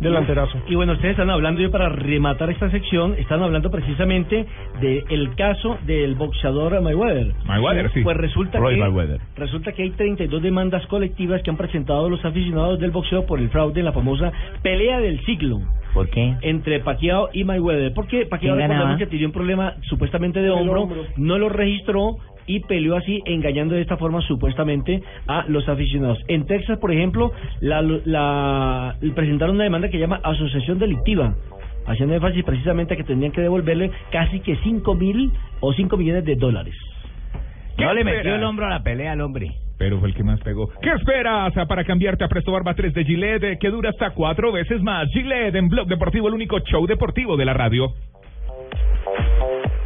Delanterazo. Y bueno, ustedes están hablando, yo para rematar esta sección, están hablando precisamente del caso del boxeador Mayweather. Mayweather, sí. Pues resulta Roy que Mayweather. resulta que hay 32 demandas colectivas que han presentado los aficionados del boxeo por el fraude en la famosa pelea del siglo. ¿Por qué? Entre Pacquiao y Mayweather. Porque recordemos que tenía un problema supuestamente de hombro, hombro. no lo registró y peleó así, engañando de esta forma supuestamente a los aficionados. En Texas, por ejemplo, la, la, presentaron una demanda que llama asociación delictiva, haciendo énfasis precisamente a que tenían que devolverle casi que 5 mil o 5 millones de dólares. No le metió el hombro a la pelea al hombre. Pero fue el que más pegó. ¿Qué esperas para cambiarte a Presto Barba 3 de Gillette eh, que dura hasta cuatro veces más? Gillette en Blog Deportivo, el único show deportivo de la radio.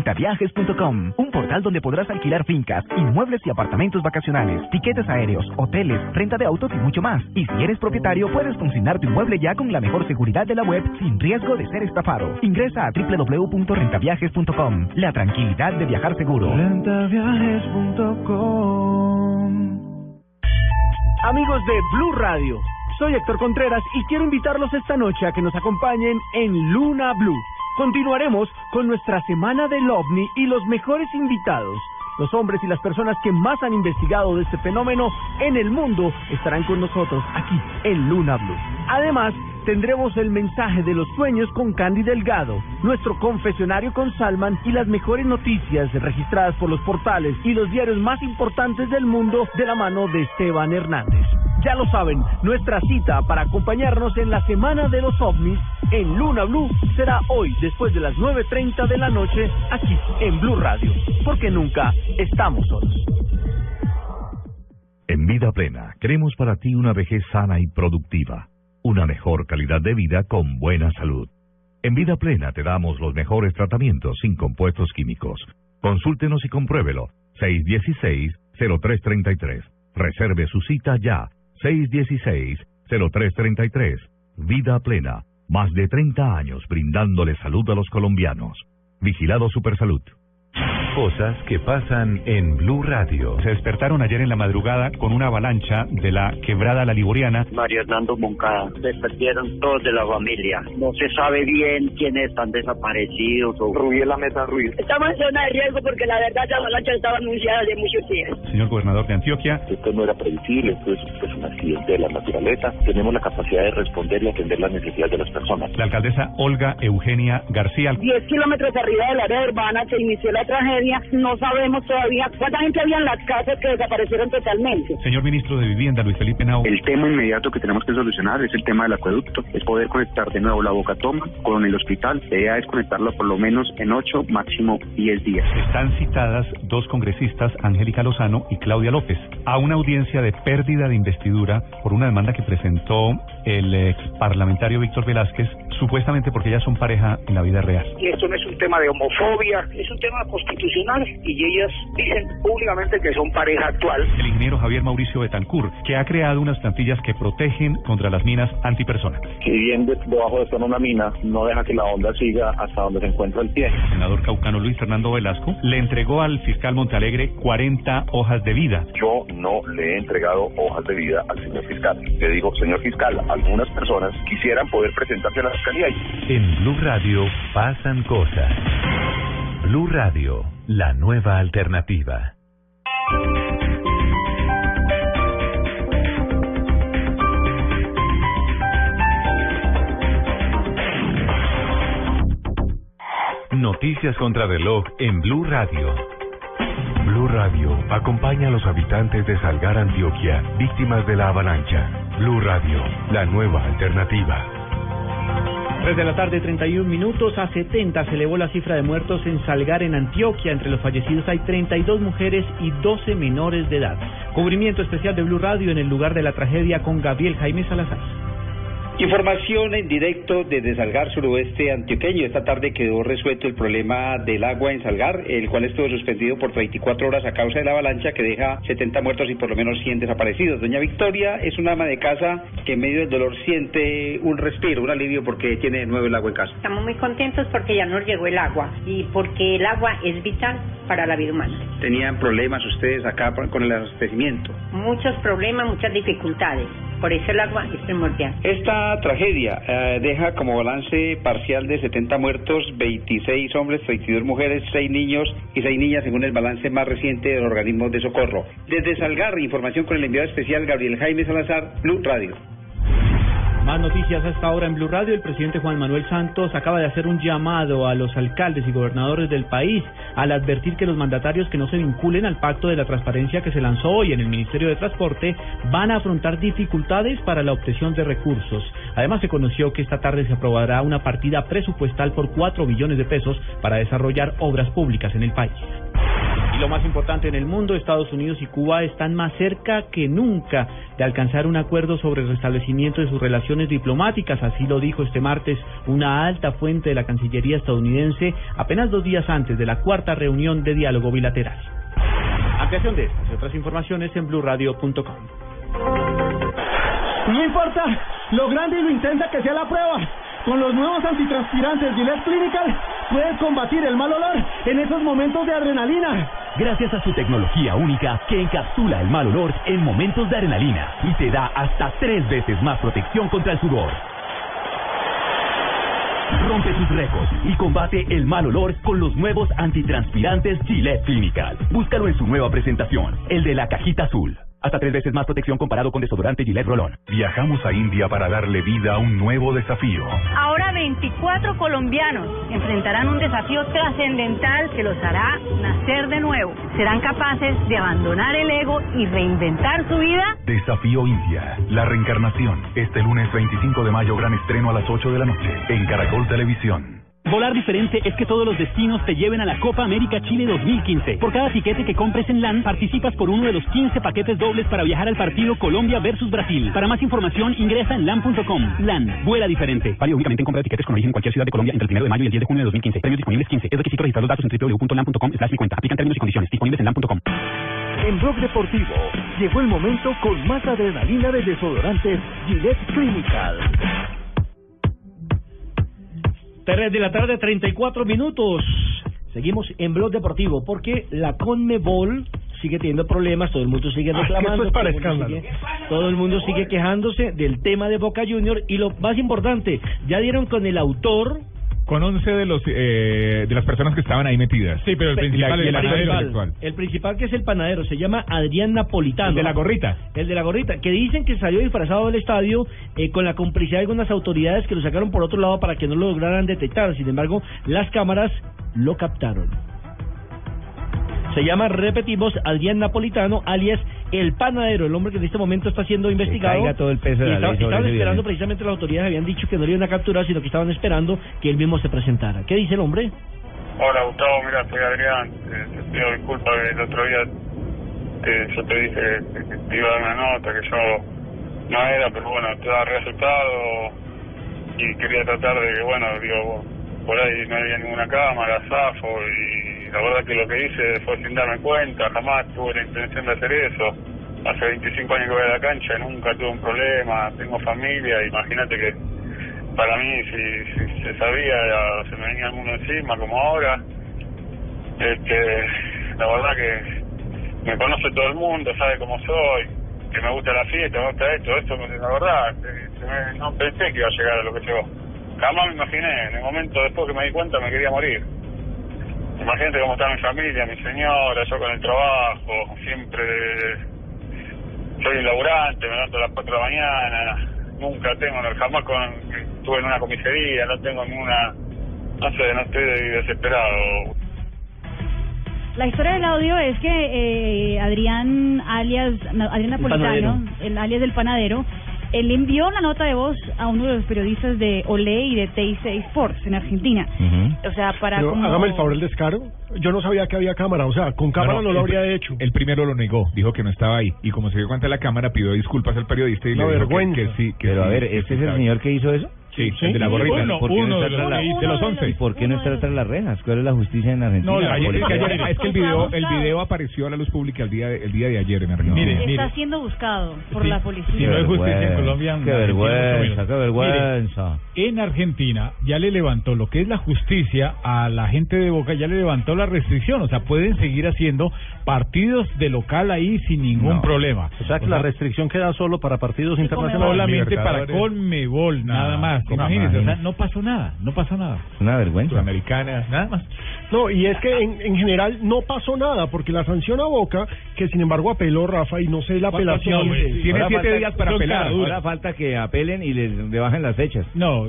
Rentaviajes.com, un portal donde podrás alquilar fincas, inmuebles y apartamentos vacacionales, tiquetes aéreos, hoteles, renta de autos y mucho más. Y si eres propietario, puedes consignar tu inmueble ya con la mejor seguridad de la web sin riesgo de ser estafado. Ingresa a www.rentaviajes.com. La tranquilidad de viajar seguro. Amigos de Blue Radio, soy Héctor Contreras y quiero invitarlos esta noche a que nos acompañen en Luna Blue. Continuaremos con nuestra semana del OVNI y los mejores invitados. Los hombres y las personas que más han investigado de este fenómeno en el mundo estarán con nosotros aquí en Luna Blue. Además, tendremos el mensaje de los sueños con Candy Delgado, nuestro confesionario con Salman y las mejores noticias registradas por los portales y los diarios más importantes del mundo de la mano de Esteban Hernández. Ya lo saben, nuestra cita para acompañarnos en la Semana de los OVNIs en Luna Blue será hoy después de las 9.30 de la noche aquí en Blue Radio, porque nunca estamos solos. En Vida Plena, queremos para ti una vejez sana y productiva, una mejor calidad de vida con buena salud. En Vida Plena te damos los mejores tratamientos sin compuestos químicos. Consúltenos y compruébelo. 616-0333. Reserve su cita ya. 616-0333. Vida Plena. Más de 30 años brindándole salud a los colombianos. Vigilado Supersalud. Cosas que pasan en Blue Radio. Se despertaron ayer en la madrugada con una avalancha de la quebrada La Liboriana. Mario Hernando Moncada. Se perdieron todos de la familia. No se sabe bien quiénes están desaparecidos. O... Rubí la mesa Ruiz. Estamos en zona de riesgo porque la verdad la avalancha estaba anunciada hace muchos días. Señor gobernador de Antioquia. Esto no era previsible, esto es, es un accidente de la naturaleza. Tenemos la capacidad de responder y atender las necesidades de las personas. La alcaldesa Olga Eugenia García. 10 kilómetros arriba del área urbana se inició la tragedia. No sabemos todavía cuánta gente había en las casas que desaparecieron totalmente. Señor ministro de Vivienda, Luis Felipe Nau. El tema inmediato que tenemos que solucionar es el tema del acueducto. Es poder conectar de nuevo la boca toma con el hospital. La idea es conectarlo por lo menos en 8, máximo 10 días. Están citadas dos congresistas, Angélica Lozano y Claudia López, a una audiencia de pérdida de investidura por una demanda que presentó el ex parlamentario Víctor Velázquez, supuestamente porque ellas son pareja en la vida real. Y esto no es un tema de homofobia, es un tema constitucional y ellas dicen públicamente que son pareja actual. El ingeniero Javier Mauricio Betancur, que ha creado unas plantillas que protegen contra las minas antipersonas. Si bien de- debajo de una mina, no deja que la onda siga hasta donde se encuentra el pie. El senador caucano Luis Fernando Velasco le entregó al fiscal Montalegre 40 hojas de vida. Yo no le he entregado hojas de vida al señor fiscal. Le digo, señor fiscal, algunas personas quisieran poder presentarse a la fiscalía En Blue Radio pasan cosas. Blue Radio, la nueva alternativa. Noticias contra reloj en Blue Radio. Blue Radio acompaña a los habitantes de Salgar, Antioquia, víctimas de la avalancha. Blue Radio, la nueva alternativa. 3 de la tarde, 31 minutos. A 70 se elevó la cifra de muertos en Salgar, en Antioquia. Entre los fallecidos hay 32 mujeres y 12 menores de edad. Cubrimiento especial de Blue Radio en el lugar de la tragedia con Gabriel Jaime Salazar. Información en directo desde Salgar, suroeste antioqueño. Esta tarde quedó resuelto el problema del agua en Salgar, el cual estuvo suspendido por 24 horas a causa de la avalancha que deja 70 muertos y por lo menos 100 desaparecidos. Doña Victoria es una ama de casa que en medio del dolor siente un respiro, un alivio porque tiene de nuevo el agua en casa. Estamos muy contentos porque ya nos llegó el agua y porque el agua es vital para la vida humana. Tenían problemas ustedes acá con el abastecimiento. Muchos problemas, muchas dificultades. Por eso el agua es primordial. Esta tragedia eh, deja como balance parcial de 70 muertos, 26 hombres, 32 mujeres, 6 niños y 6 niñas según el balance más reciente de los organismos de socorro. Desde Salgar, información con el enviado especial Gabriel Jaime Salazar, Blue Radio. Más noticias a esta hora en Blue Radio. El presidente Juan Manuel Santos acaba de hacer un llamado a los alcaldes y gobernadores del país al advertir que los mandatarios que no se vinculen al pacto de la transparencia que se lanzó hoy en el Ministerio de Transporte van a afrontar dificultades para la obtención de recursos. Además, se conoció que esta tarde se aprobará una partida presupuestal por 4 millones de pesos para desarrollar obras públicas en el país. Lo más importante en el mundo, Estados Unidos y Cuba están más cerca que nunca de alcanzar un acuerdo sobre el restablecimiento de sus relaciones diplomáticas, así lo dijo este martes una alta fuente de la Cancillería estadounidense apenas dos días antes de la cuarta reunión de diálogo bilateral. Ampliación de estas y otras informaciones en blurradio.com. No importa lo grande y lo intensa que sea la prueba. Con los nuevos antitranspirantes Gillette Clinical puedes combatir el mal olor en esos momentos de adrenalina. Gracias a su tecnología única que encapsula el mal olor en momentos de adrenalina y te da hasta tres veces más protección contra el sudor. Rompe tus récords y combate el mal olor con los nuevos antitranspirantes Gillette Clinical. Búscalo en su nueva presentación, el de la cajita azul. Hasta tres veces más protección comparado con desodorante Gillette Rolón. Viajamos a India para darle vida a un nuevo desafío. Ahora 24 colombianos enfrentarán un desafío trascendental que los hará nacer de nuevo. Serán capaces de abandonar el ego y reinventar su vida. Desafío India, la reencarnación. Este lunes 25 de mayo, gran estreno a las 8 de la noche en Caracol Televisión. Volar diferente es que todos los destinos te lleven a la Copa América Chile 2015. Por cada tiquete que compres en LAN, participas por uno de los 15 paquetes dobles para viajar al partido Colombia versus Brasil. Para más información, ingresa en LAN.com. LAN, vuela diferente. Válido únicamente en compra de tiquetes con origen en cualquier ciudad de Colombia entre el 1 de mayo y el 10 de junio de 2015. Premios disponibles 15. Es requisito registrar los datos en www.lan.com slash mi cuenta. Aplican términos y condiciones. Disponibles en LAN.com. En Blog Deportivo llegó el momento con más adrenalina de desodorantes Gillette Clinical. 3 de la tarde, 34 minutos. Seguimos en Blog Deportivo porque la Conmebol sigue teniendo problemas, todo el mundo sigue Ah, reclamando. es para todo el sigue- todo el mundo sigue quejándose del tema de Boca Junior y lo más importante, ya dieron con el autor Con 11 de los eh, de las personas que estaban ahí metidas. Sí, pero el principal, el, el panadero principal, sexual. el principal que es el panadero, se llama Adrián Napolitano. El de la gorrita. El de la gorrita, que dicen que salió disfrazado del estadio eh, con la complicidad de algunas autoridades que lo sacaron por otro lado para que no lo lograran detectar. Sin embargo, las cámaras lo captaron. Se llama, repetimos, Adrián Napolitano, alias El Panadero, el hombre que en este momento está siendo investigado. caiga todo el peso de Y la ley Estaban esperando, precisamente las autoridades habían dicho que no lo iban a capturar, sino que estaban esperando que él mismo se presentara. ¿Qué dice el hombre? Hola Gustavo, mira, soy Adrián. Eh, te pido disculpas que el otro día te- yo te dije que te iba a dar una nota, que yo no era, pero bueno, te da resultado y quería tratar de que, bueno, digo, por ahí no había ninguna cámara, zafo y la verdad que lo que hice fue sin darme cuenta, jamás tuve la intención de hacer eso. Hace 25 años que voy a la cancha, nunca tuve un problema, tengo familia, imagínate que para mí si, se sabía se me venía el mundo encima como ahora este la verdad que me conoce todo el mundo sabe cómo soy que me gusta la fiesta me gusta esto esto la verdad eh, se me- no pensé que iba a llegar a lo que llegó jamás me imaginé en el momento después que me di cuenta me quería morir imagínate cómo está mi familia mi señora yo con el trabajo siempre soy un laburante me levanto a las 4 de la mañana nunca tengo jamás con estuve en una comisaría no tengo ninguna no sé no estoy desesperado. La historia del audio es que eh, Adrián, alias na- Adrián Napolitano, el alias del panadero, él envió una nota de voz a uno de los periodistas de Olé y de TIC Sports en Argentina. O sea, para Pero como- hágame el favor el descaro. Yo no sabía que había cámara. O sea, con cámara no, lo habría hecho. El primero lo negó, dijo que no estaba ahí. Y como se dio cuenta de la cámara, pidió disculpas al periodista y Una le dijo que- vergüenza. que, sí. Que Pero a sí, ver, que ¿este es el señor que hizo eso? Sí, el de la gorrita. ¿Y por qué no Uno está de los- la- de los once. ¿Y por qué no está tras las rejas? ¿Cuál es la justicia en Argentina? No, La ayer- es que, ayer- es que el video el video apareció a la luz pública el día de, el día de ayer en Argentina. está siendo buscado por Sí, la policía. si no hay justicia en Colombia, Qué vergüenza, qué vergüenza. en Argentina ya le levantó lo que es la justicia a la gente de Boca, ya le levantó la restricción, o sea, pueden seguir haciendo partidos de local ahí sin ningún No. problema. O sea que la restricción queda solo para partidos internacionales. solamente para. Conmebol, nada más. ¿Cómo Imagínense, o sea, imagínese? no pasó nada, no pasó nada. Es una vergüenza. Sudamericana, nada más. No, y es que en, en general no pasó nada, porque la sanción a Boca, que sin embargo apeló Rafa y no sé la apelación. Ahora falta- Ahora falta que apelen y les le bajen las fechas. No,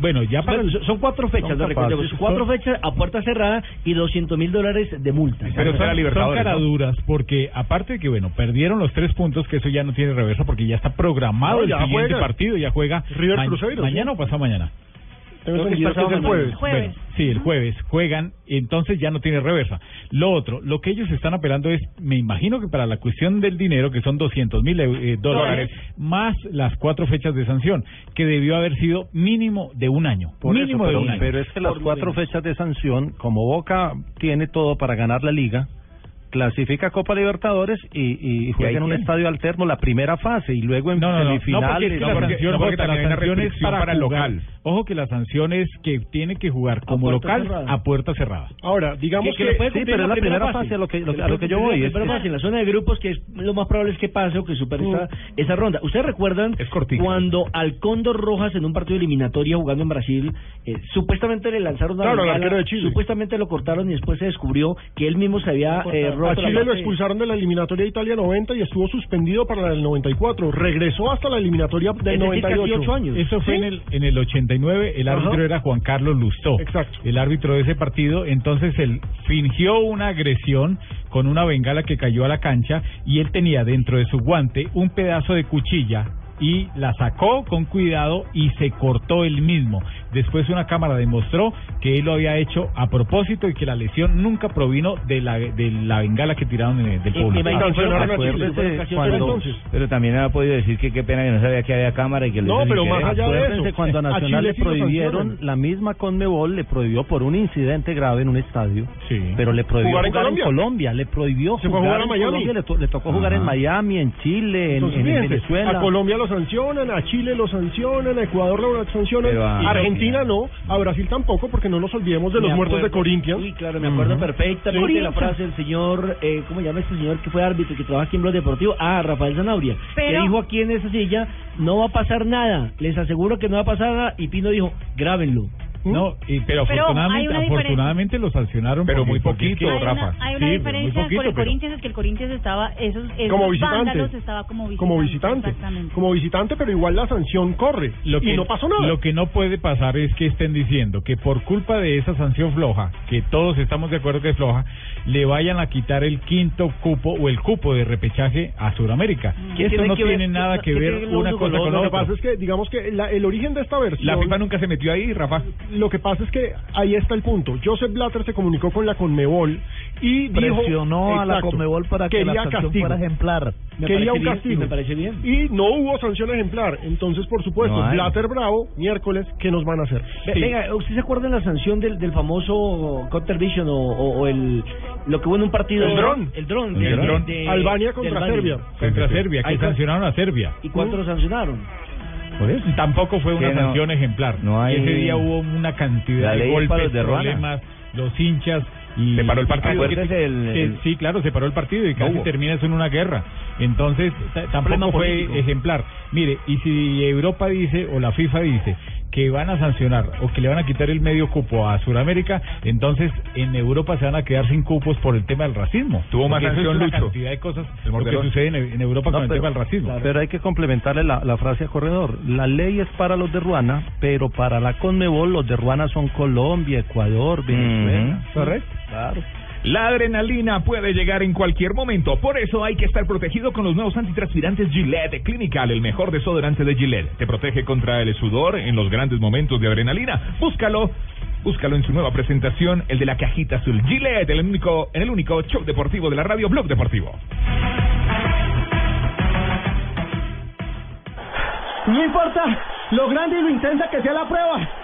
bueno, ya para... Son, son cuatro fechas, Son no recordemos. Cuatro fechas a puerta cerrada y 200 mil dólares de multa. Pero son, son caraduras porque aparte de que bueno perdieron los tres puntos que eso ya no tiene reversa porque ya está programado No, el siguiente juegan. partido ya juega River ma- Cruzeiro, mañana ¿sí? o pasado mañana Tengo entendido que es el jueves. Bueno, sí, el jueves juegan, entonces ya no tiene reversa. Lo otro, lo que ellos están apelando es, me imagino que para la cuestión del dinero, que son 200 mil eh, dólares, más las cuatro fechas de sanción, que debió haber sido mínimo de un año. Por eso, mínimo de pero, un año. pero es que las cuatro fechas de sanción, como Boca tiene todo para ganar la liga, clasifica a Copa Libertadores y, y juega en un estadio alterno la primera fase y luego en No, no, no, no, porque, semifinales. es que la sanción, no, porque Jota, la también hay una sanción es restricción para, para el jugar. local. Ojo que la sanción es que tiene que jugar como local cerrada. a puerta cerrada. Ahora, digamos que, puede sí, pero en es la primera fase, a lo que- lo- a lo que yo voy, es que- fase, en la zona de grupos, que es lo más probable es que pase o que supere esa, esa ronda. ¿Ustedes recuerdan cuando al Cóndor Rojas en un partido eliminatorio jugando en Brasil, eh, supuestamente le lanzaron una Claro, bengala, de Chile. supuestamente lo cortaron y después se descubrió que él mismo se había eh, roto a la Chile lo expulsaron de la eliminatoria de Italia 90 y estuvo suspendido para la del 94. Regresó hasta la eliminatoria del 98. Eso fue Sí. en el en el 89, el árbitro Ajá. era Juan Carlos Lustó. Exacto. El árbitro de ese partido, entonces él fingió una agresión con una bengala que cayó a la cancha y él tenía dentro de su guante un pedazo de cuchilla y la sacó con cuidado y se cortó él mismo. Después una cámara demostró que él lo había hecho a propósito y que la lesión nunca provino de la de la bengala que tiraron de- del público. Acuérdese cuando- Pero también ha podido decir que qué pena que no sabía que había cámara y que lo No, pero más allá de eso, cuando a Nacional le prohibieron, la misma Conmebol le prohibió por un incidente grave en un estadio, pero le prohibió ¿Jugar jugar, en en, Colombia? le prohibió Se fue a jugar, jugar a en Miami. Colombia, le, to- le tocó jugar en Ajá. Miami, en Chile, en, Entonces, en fíjense, Venezuela. a Colombia lo sancionan, a Chile lo sancionan, a Ecuador lo sancionan, Argentina Argentina no, a Brasil tampoco, porque no nos olvidemos de los muertos de. Corinthians. Uy, claro, me acuerdo perfectamente Sí. de la frase del señor, eh, ¿cómo llama este señor que fue árbitro que trabaja aquí en Blog Deportivo? Ah, Rafael Zanabria. Pero- Que dijo aquí en esa silla, no va a pasar nada, les aseguro que no va a pasar nada. Y Pino dijo, grábenlo. No, y, pero, Pero afortunadamente, afortunadamente lo sancionaron. Pero muy poquito, hay una, hay una Sí, diferencia poquito, con el pero- Corinthians es que el Corinthians estaba esos, esos Como visitante. vándalos estaba como visitante como visitante, exactamente. como visitante, pero igual la sanción corre Lo que, y no pasó nada. Lo que no puede pasar es que estén diciendo que por culpa de esa sanción floja, que todos estamos de acuerdo que es floja, le vayan a quitar el quinto cupo o el cupo de repechaje a Sudamérica. ¿Qué Esto tiene no que ver- tiene nada que ver tiene lo una cosa con otro? la Lo que otra. pasa es que, digamos que la- el origen de esta versión... La FIFA nunca se metió ahí, Rafa. Lo que pasa es que ahí está el punto. Joseph Blatter se comunicó con la Conmebol y dijo... Presionó a la Exacto, Conmebol para que la sanción castigo. fuera ejemplar. Me quería un bien, castigo. me parece bien. Y no hubo sanción ejemplar. Entonces, por supuesto, No. Blatter bravo, miércoles, ¿qué nos van a hacer? Ve- Venga, ¿usted se acuerda de la sanción del, del famoso Counter Vision o, o- o el lo que hubo en un partido? El dron. El dron. El de- dron. de- Albania de contra Albania. Serbia. Contra Serbia, que Ahí sancionaron a Serbia. ¿Y cuánto lo sancionaron? Tampoco fue una Que no- sanción ejemplar. no hay- ese día hubo una cantidad La de golpes, de Ruana. Los hinchas y Se paró el partido. El- el- sí, claro, se paró el partido y casi termina eso en una guerra. Entonces, tampoco fue político. ejemplar. Mire, y si Europa dice o la FIFA dice que van a sancionar o que le van a quitar el medio cupo a Sudamérica, entonces en Europa se van a quedar sin cupos por el tema del racismo. Tuvo más sanción, una Lucho. cantidad de cosas lo que sucede en, en Europa No, con el tema del racismo. Pero hay que complementarle la, la frase a Corredor. La ley es para los de Ruana, pero para la Conmebol los de Ruana son Colombia, Ecuador, Venezuela. Correcto. Claro. La adrenalina puede llegar en cualquier momento, por eso hay que estar protegido con los nuevos antitranspirantes Gillette Clinical, el mejor desodorante de Gillette. Te protege contra el sudor en los grandes momentos de adrenalina. Búscalo, búscalo en su nueva presentación, el de la cajita azul. Gillette, el único, en el único show deportivo de la radio Blog Deportivo. No importa lo grande y lo intensa que sea la prueba.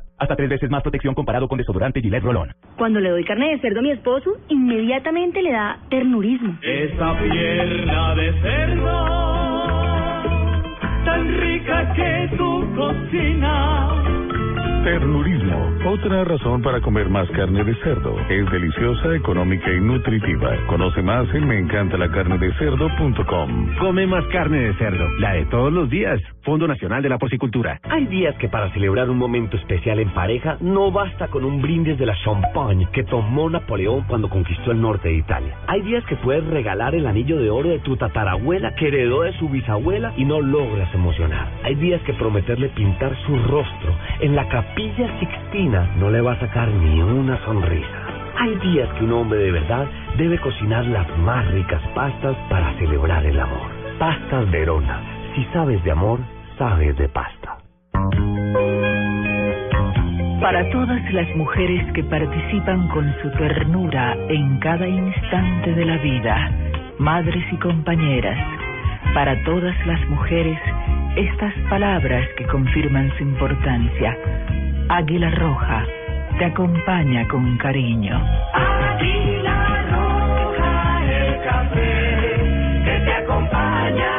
Hasta tres veces más protección comparado con desodorante Gillette Rolón. Cuando le doy carne de cerdo a mi esposo, inmediatamente le da ternurismo. Esa pierna de cerdo, tan rica que tu cocina. Ternurismo, otra razón para comer más carne de cerdo. Es deliciosa, económica y nutritiva. Conoce más en meencantalacarnedecerdo.com. Come más carne de cerdo, la de todos los días. Fondo Nacional de la Porcicultura. Hay días que para celebrar un momento especial en pareja no basta con un brindis de la champagne que tomó Napoleón cuando conquistó el norte de Italia. Hay días que puedes regalar el anillo de oro de tu tatarabuela que heredó de su bisabuela y no logras emocionar. Hay días que prometerle pintar su rostro en la capilla Sixtina no le va a sacar ni una sonrisa. Hay días que un hombre de verdad debe cocinar las más ricas pastas para celebrar el amor. Pastas Verona. Si sabes de amor, sabes de pasta. Para todas las mujeres que participan con su ternura en cada instante de la vida, madres y compañeras, para todas las mujeres, estas palabras que confirman su importancia. Águila Roja te acompaña con cariño. Águila roja, el café que te acompaña.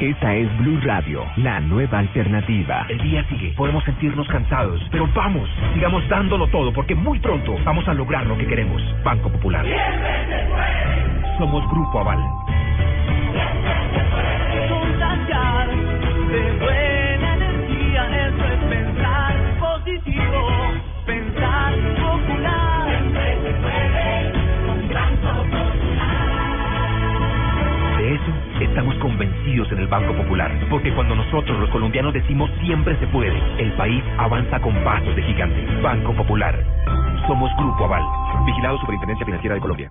Esta es Blue Radio, la nueva alternativa. El día sigue, podemos sentirnos cansados, pero vamos, sigamos dándolo todo porque muy pronto vamos a lograr lo que queremos. Banco Popular. Somos Grupo Aval. Contagiar de buena energía, eso es pensar positivo, pensar popular. Siempre se puede con Banco De eso estamos convencidos en el Banco Popular, porque cuando nosotros los colombianos decimos siempre se puede, el país avanza con pasos de gigante. Banco Popular. Somos Grupo Aval. Vigilado Superintendencia Financiera de Colombia.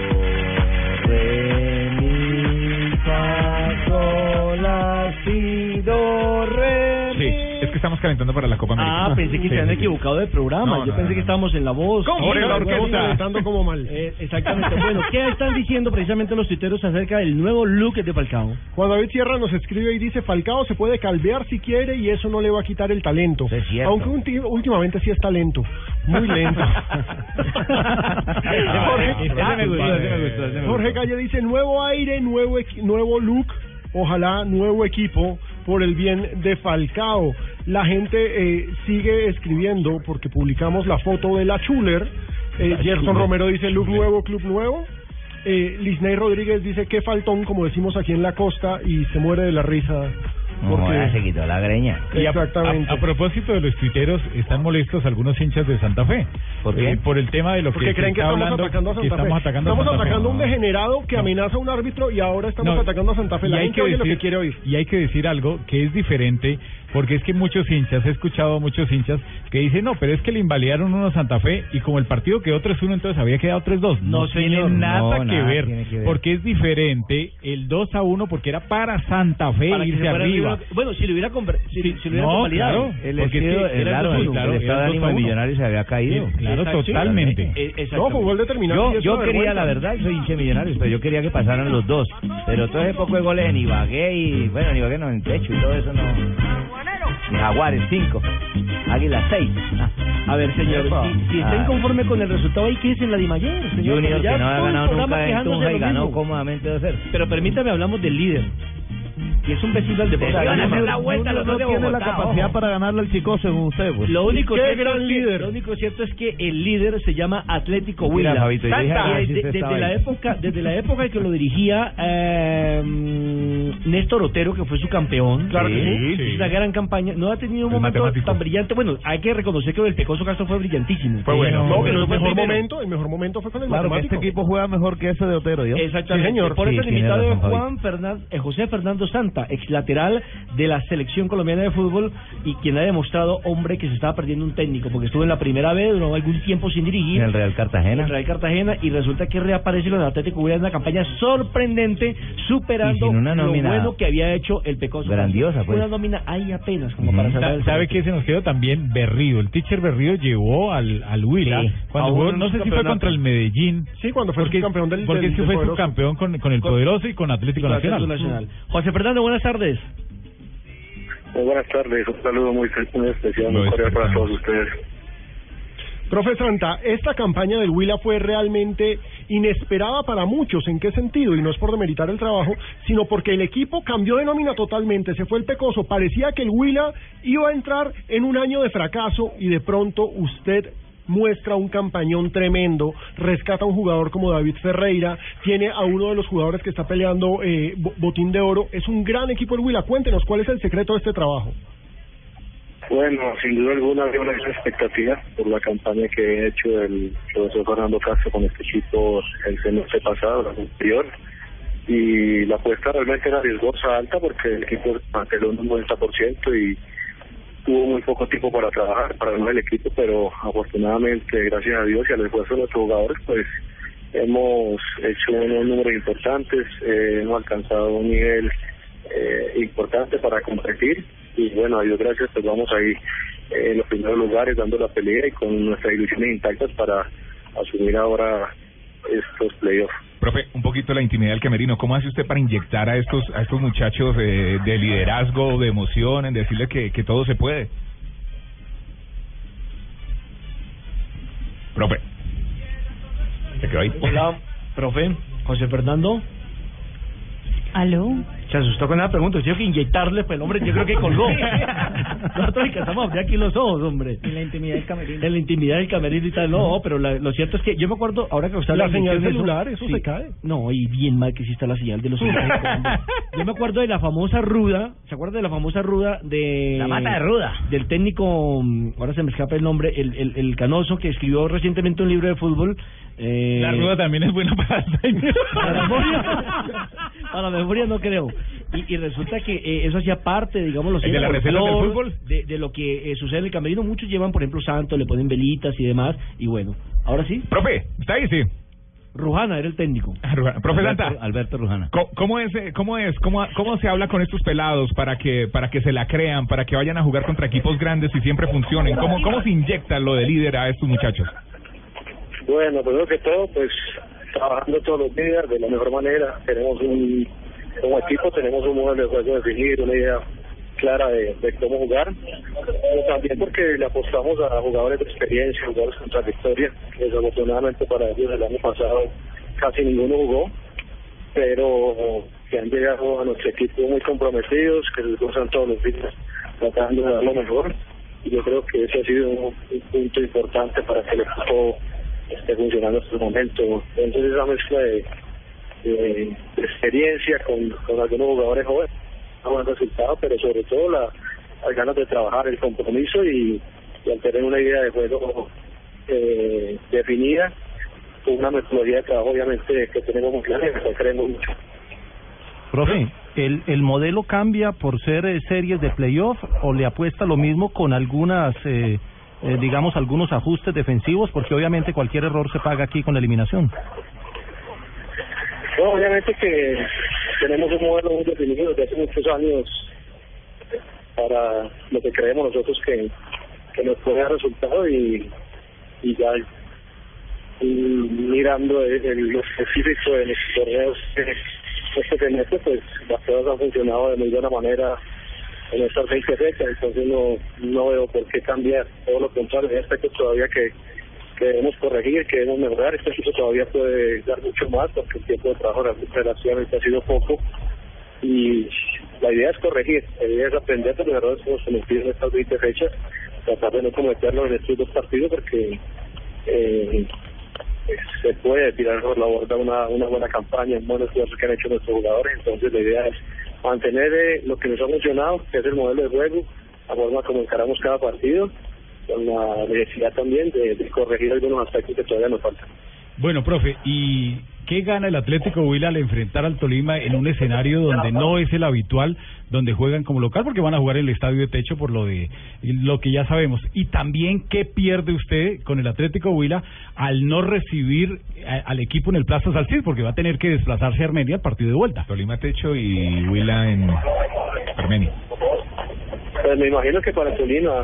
Calentando para la Copa América. Ah, pensé que se habían equivocado de programa. No, Yo no, pensé no, que no. estábamos en La Voz. ¿Cómo? La orquesta. Como mal. Eh, exactamente. Bueno, ¿qué están diciendo precisamente los tuiteros acerca del nuevo look de Falcao? Juan David Sierra nos escribe y dice, Falcao se puede calvear si quiere y eso no le va a quitar el talento. cierto. Aunque últimamente sí es talento. Muy lento. Jorge, Jorge. Calle dice, nuevo aire, nuevo, equi- nuevo look, ojalá nuevo equipo por el bien de Falcao. La gente eh, sigue escribiendo porque publicamos la foto de la Chuler. Eh, Gerson. Romero dice, look nuevo, club nuevo. Eh, Lisney Rodríguez dice que faltón, como decimos aquí en la costa, y se muere de la risa. Joder, se quitó la greña. Y a- Exactamente. A, a propósito de los tuiteros, están molestos algunos hinchas de Santa Fe. ¿Por qué? Eh, por el tema de lo Porque que se creen que estamos hablando, atacando a Santa Fe. estamos atacando a Estamos Santa Fe. atacando a un degenerado que amenaza a un árbitro y ahora estamos No, atacando a Santa Fe. La y hay gente que oye lo que quiere oír. Y hay que decir algo que es diferente, porque es que muchos hinchas, he escuchado a muchos hinchas que dicen, no, pero es que le invalidaron uno a Santa Fe y como el partido quedó 3-1, entonces había quedado 3-2. No, No, tiene señor. nada, No, que, nada ver, tiene que ver. porque es diferente el 2-1 porque era para Santa Fe Para irse arriba. Arriba. Bueno, si lo hubiera, si, si lo hubiera no, convalidado. claro, El porque es estilo, que era claro, el el, 2-1, claro, el estado de ánimo del 2-1. millonario se había caído. Sí, claro, totalmente. eh, No, exactamente. fútbol determinado. Yo, yo quería, vergüenza. la verdad, soy hincha de millonarios, pero yo quería que pasaran los dos. Pero todo ese poco de goles en Ibagué y, bueno, en Ibagué no, en techo y todo eso no. Jaguares, cinco. Águila, seis. A ver, señor, si, si está Ah. inconforme con el resultado, ahí que es en la Dimayer, señor. Junior, que no ha el ganado nunca en Tunja de y ganó cómodamente 2-0. Pero permítame, hablamos del líder. Es un vecino del deporte. Se van a hacer la vuelta los dos de tiene la Bogotá, capacidad ojo. para ganarle al chico según usted, pues. Lo único, ¿Qué cierto gran es que, líder? lo único cierto es que el líder se llama Atlético Huila. De- desde la época, desde la época en que lo dirigía eh, Néstor Otero, que fue su campeón. Claro que sí, una gran campaña. No ha tenido un El momento matemático. tan brillante. Bueno, hay que reconocer que el Pecoso Castro fue brillantísimo. Fue bueno, No, No, fue pero el mejor momento, el mejor momento fue con el Claro matemático. este equipo juega mejor que ese de Otero, ¿yo? Exactamente. Sí, señor. Por eso el invitado es razón, Juan Fernández, eh, José Fernando Santa, ex lateral de la selección colombiana de fútbol y quien ha demostrado, hombre, que se estaba perdiendo un técnico porque estuvo en la primera vez, duró algún tiempo sin dirigir. En el Real Cartagena. en Real Cartagena y resulta que reaparece con el Atlético Huila en una campaña sorprendente, superando una lo bueno que había hecho el Pecoso. grandiosa, pues. Una nómina ahí apenas, como para salvar Sa- el ¿Sabe qué se nos quedó también? Berrío. El teacher Berrío llevó al, al Huila. Sí. Cuando jugó, no sé si fue contra el Medellín. Sí, cuando fue Porque, campeón del porque del- que fue subcampeón con, con el Poderoso y con Atlético Con Atlético Nacional. Nacional. José Fernando, buenas tardes. Muy buenas tardes, un saludo muy, muy especial, Lo muy cordial para todos ustedes. Profe Santa, esta campaña del Huila fue realmente inesperada para muchos. ¿En qué sentido? Y no es por demeritar el trabajo, sino porque el equipo cambió de nómina totalmente. Se fue el Pecoso. Parecía que el Huila iba a entrar en un año de fracaso y de pronto usted muestra un campañón tremendo, rescata a un jugador como David Ferreira, tiene a uno de los jugadores que está peleando eh, bo- botín de oro. Es un gran equipo el Huila. Cuéntenos, ¿cuál es el secreto de este trabajo? Bueno, sin duda alguna había una gran expectativa por la campaña que he hecho el profesor Fernando Castro con este equipo el semestre pasado, el anterior, y la apuesta realmente era riesgosa alta porque el equipo mantuvo un 90% y tuvo muy poco tiempo para trabajar, para el equipo, pero afortunadamente, gracias a Dios y al esfuerzo de nuestros jugadores, pues hemos hecho unos números importantes, eh, hemos alcanzado un nivel eh, importante para competir y bueno, a Dios gracias, pues vamos ahí eh, en los primeros lugares dando la pelea y con nuestras ilusiones intactas para asumir ahora estos playoffs. Profe, un poquito la intimidad del camerino. ¿Cómo hace usted para inyectar a estos a estos muchachos eh, de liderazgo, de emoción, en decirles que, que todo se puede? Profe. ¿Se quedó ahí? Hola, profe. José Fernando. ¿Aló? Se asustó con la pregunta. Yo que inyectarle, pues el hombre yo creo que colgó. Nosotros alcanzamos a abrir aquí los ojos, hombre. En la intimidad del camerino. En la intimidad del camerino y tal. No, pero la- lo cierto es que yo me acuerdo, ahora que usted La habla de señal celular, eso se cae. No, y bien mal que sí está la señal de los celulares. Yo me acuerdo de la famosa ruda, ¿se acuerda de la famosa ruda de... La mata de ruda. Del técnico, ahora se me escapa el nombre, el, el, el canoso que escribió recientemente un libro de fútbol. Eh, La ruda también es buena para a la memoria, a la memoria no creo. Y, y resulta que eh, eso hacía parte, digamos, los ¿El de la receta del fútbol? de, de lo que eh, sucede en el camerino. Muchos llevan, por ejemplo, santo, le ponen velitas y demás. Y bueno, ahora sí. Profe, ¿está ahí? Sí. Rujana era el técnico. Profe Alberto- Santa. Alberto Rujana. ¿Cómo, cómo es, eh, cómo es, cómo, cómo se habla con estos pelados para que, para que se la crean, para que vayan a jugar contra equipos grandes y siempre funcionen? ¿Cómo, cómo se inyecta lo de líder a estos muchachos? Bueno, primero que todo, pues trabajando todos los días de la mejor manera. Tenemos un, como equipo, tenemos un modelo de juego definido, una idea clara de, cómo jugar. Pero también porque le apostamos a jugadores de experiencia, jugadores con trayectoria. Desafortunadamente para ellos el año pasado casi ninguno jugó, pero que han llegado a nuestro equipo muy comprometidos, que se esfuerzan todos los días tratando de dar lo mejor. Y yo creo que ese ha sido un, un punto importante para que el equipo esté funcionando en este momento. Entonces esa mezcla de, de experiencia con, algunos jugadores jóvenes ha buen resultado, pero sobre todo la, las ganas de trabajar, el compromiso y, y al tener una idea de juego eh, definida, con una metodología de trabajo obviamente que tenemos muy clara y que creemos mucho. Profe, ¿el, ¿el modelo cambia por ser eh, series de playoff o le apuesta lo mismo con algunas, eh, eh, digamos, algunos ajustes defensivos? Porque obviamente cualquier error se paga aquí con eliminación. No, obviamente que tenemos un modelo muy definido desde hace muchos años para lo que creemos nosotros que, que nos puede dar resultado y, y ya mirando el, el- lo específico de los torneos este semestre, pues las cosas han funcionado de muy buena manera en estas 20 fechas, entonces no, no veo por qué cambiar, todo lo contrario, hay aspectos todavía que, debemos corregir, que debemos mejorar, este equipo todavía puede dar mucho más porque el tiempo de trabajo relativamente ha sido poco. Y la idea es corregir, la idea es aprender de los errores que hemos cometido en estas 20 fechas, tratar de no cometerlos en estos dos partidos porque eh, se puede tirar por la borda una, una buena campaña, un buen esfuerzo que han hecho nuestros jugadores, entonces la idea es mantener eh, lo que nos ha funcionado, que es el modelo de juego, la forma como encaramos cada partido, con la necesidad también de, de corregir algunos aspectos que todavía nos faltan. Bueno, profe, ¿y qué gana el Atlético Huila al enfrentar al Tolima en un escenario donde no es el habitual, donde juegan como local, porque van a jugar en el estadio de techo por lo de lo que ya sabemos? Y también, ¿qué pierde usted con el Atlético Huila al no recibir a- al equipo en el Plaza Salcid? Porque va a tener que desplazarse a Armenia al partido de vuelta. Tolima Techo y Huila en Armenia. Pues me imagino que para Tolima,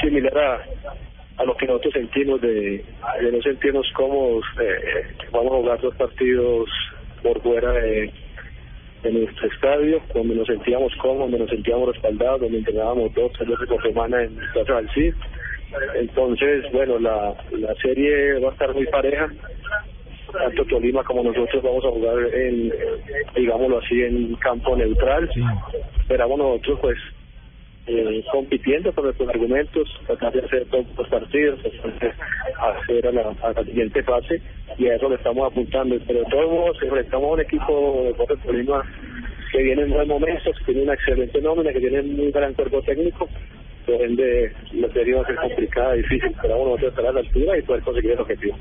similar a, a lo que nosotros sentimos de, de no sentirnos cómodos, eh, vamos a jugar dos partidos por fuera de, de nuestro estadio, donde nos sentíamos cómodos, donde nos sentíamos respaldados, donde entrenábamos dos, tres veces por semana en Plaza del Cid. Entonces, bueno, la, la serie va a estar muy pareja. Tanto Tolima como nosotros vamos a jugar en, digámoslo así, en campo neutral. Esperamos nosotros, pues, eh, compitiendo con nuestros argumentos, tratar de hacer todos los partidos, hacer a la, a la siguiente fase y a eso le estamos apuntando. Pero todos modos, enfrentamos a un equipo de Tolima que viene en buen momentos, que tiene una excelente nómina, que tiene un muy gran cuerpo técnico, por ende la serie va a ser complicada, difícil, pero vamos nosotros estar a la altura y poder conseguir el objetivo.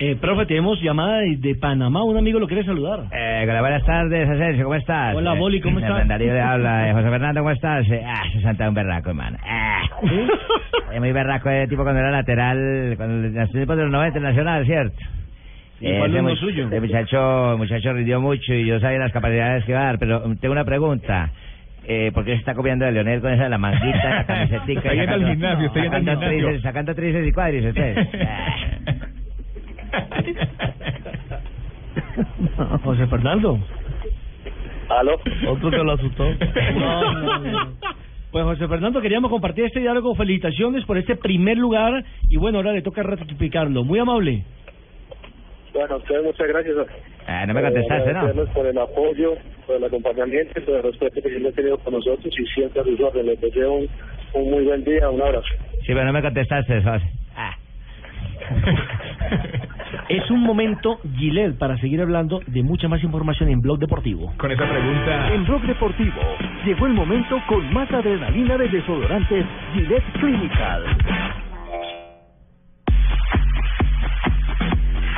Eh, profe, tenemos llamada de, de Panamá. Un amigo lo quiere saludar. Eh, buenas tardes, Asensio, ¿cómo estás? Hola, Eh, Boli, ¿cómo eh, estás? Darío le habla, eh, José Fernando, ¿cómo estás? Eh, ah, se santa un berraco, hermano. Ah. Muy berraco, eh, tipo cuando era lateral, cuando en los tiempos de los 90 en Nacional, ¿cierto? ¿Y cuál es lo suyo? El muchacho, el muchacho rindió mucho y yo sabía las capacidades que va a dar, pero tengo una pregunta. Eh, ¿Por qué se está copiando de Leonel con esa de la manguita, la camisetica? Está yendo al gimnasio, está yendo al gimnasio. Sacando tríceps y cuádriceps, ¿eh? José Fernando. ¿Aló? Otro que lo asustó. No, no, no. Pues José Fernando, queríamos compartir este diálogo. Felicitaciones por este primer lugar. Y bueno, ahora le toca ratificarlo. Muy amable. Bueno, a ustedes muchas gracias. Ah, no me contestaste, ¿no? Agradecerles por el apoyo, por el acompañamiento, por el respeto que siempre han tenido con nosotros y siempre a sus órdenes. Les deseo un, un muy buen día, un abrazo. Sí, pero no me contestaste, José. Ah. Es un momento, Gilel, para seguir hablando de mucha más información en Blog Deportivo. Con esa pregunta. En Blog Deportivo llegó el momento con más adrenalina de desodorantes Gillette Clinical.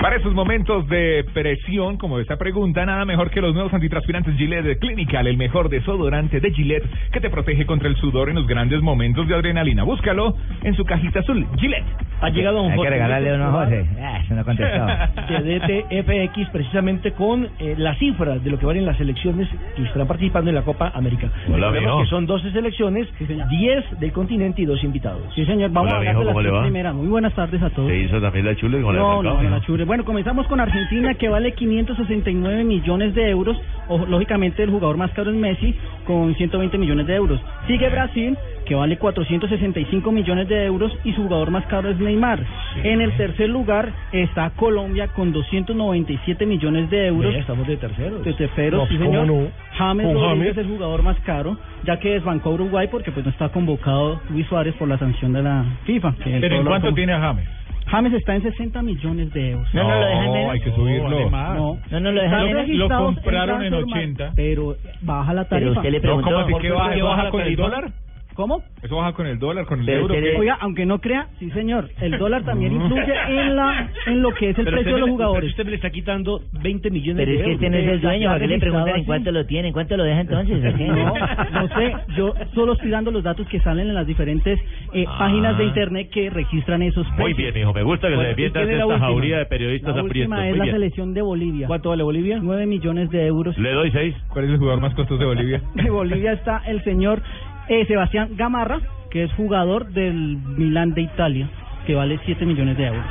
Para esos momentos de presión, como esta pregunta, nada mejor que los nuevos antitranspirantes Gillette Clinical, el mejor desodorante de Gillette que te protege contra el sudor en los grandes momentos de adrenalina. Búscalo en su cajita azul. Gillette. Ha llegado un Hay que regalarle uno a. José. Ah, eso no contestó. DTFX precisamente con eh, las cifras de lo que valen las selecciones que estarán participando en la Copa América. Hola, Recordemos que son 12 selecciones, 10 del continente y dos invitados. Sí, señor, vamos Hola, a hablar de las ¿cómo le tres va? Primera, muy buenas tardes a todos. ¿Se hizo también la chule con la No, de no, no, la mijo? chure. Bueno, comenzamos con Argentina, que vale 569 millones de euros. O, lógicamente, el jugador más caro es Messi, con 120 millones de euros. Sigue Brasil, que vale 465 millones de euros, y su jugador más caro es Neymar. En el tercer lugar está Colombia, con 297 millones de euros. Estamos de terceros. De terceros, No, sí, ¿cómo señor. no? James Con Rodríguez James. es el jugador más caro, ya que desbancó a Uruguay porque pues no está convocado Luis Suárez por la sanción de la FIFA. que ¿Pero en cuánto tiene a James? James está en 60 millones de euros. No, no lo dejan menos. hay que subirlo. No, no, No, no lo dejan menos. Lo compraron en Transfermarkt, 80. Pero baja la tarifa. usted le preguntó, ¿cómo así que baja? ¿Eso baja con el dólar? ¿Cómo? ¿Eso baja con el dólar, con el Pero euro? Oiga, aunque no crea, sí señor, el dólar también influye en la en lo que es el Pero precio de los jugadores. Usted me le está quitando 20 millones Pero de es que euros. este no es el dueño, ¿para qué le preguntan en cuánto lo tiene? ¿En cuánto lo deja entonces? No, no sé, yo solo estoy dando los datos que salen en las diferentes eh, Ah. páginas de internet que registran esos precios. Muy bien, mijo. Me gusta que Bueno, se ¿y defienda quién de es la esta última? jauría de periodistas La aprietos. última es Muy la bien. selección de Bolivia. ¿Cuánto vale Bolivia? 9 millones de euros. Le doy seis. ¿Cuál es el jugador más costoso de Bolivia? De Bolivia está el señor eh, Sebastián Gamarra, que es jugador del Milán de Italia, que vale 7 millones de euros.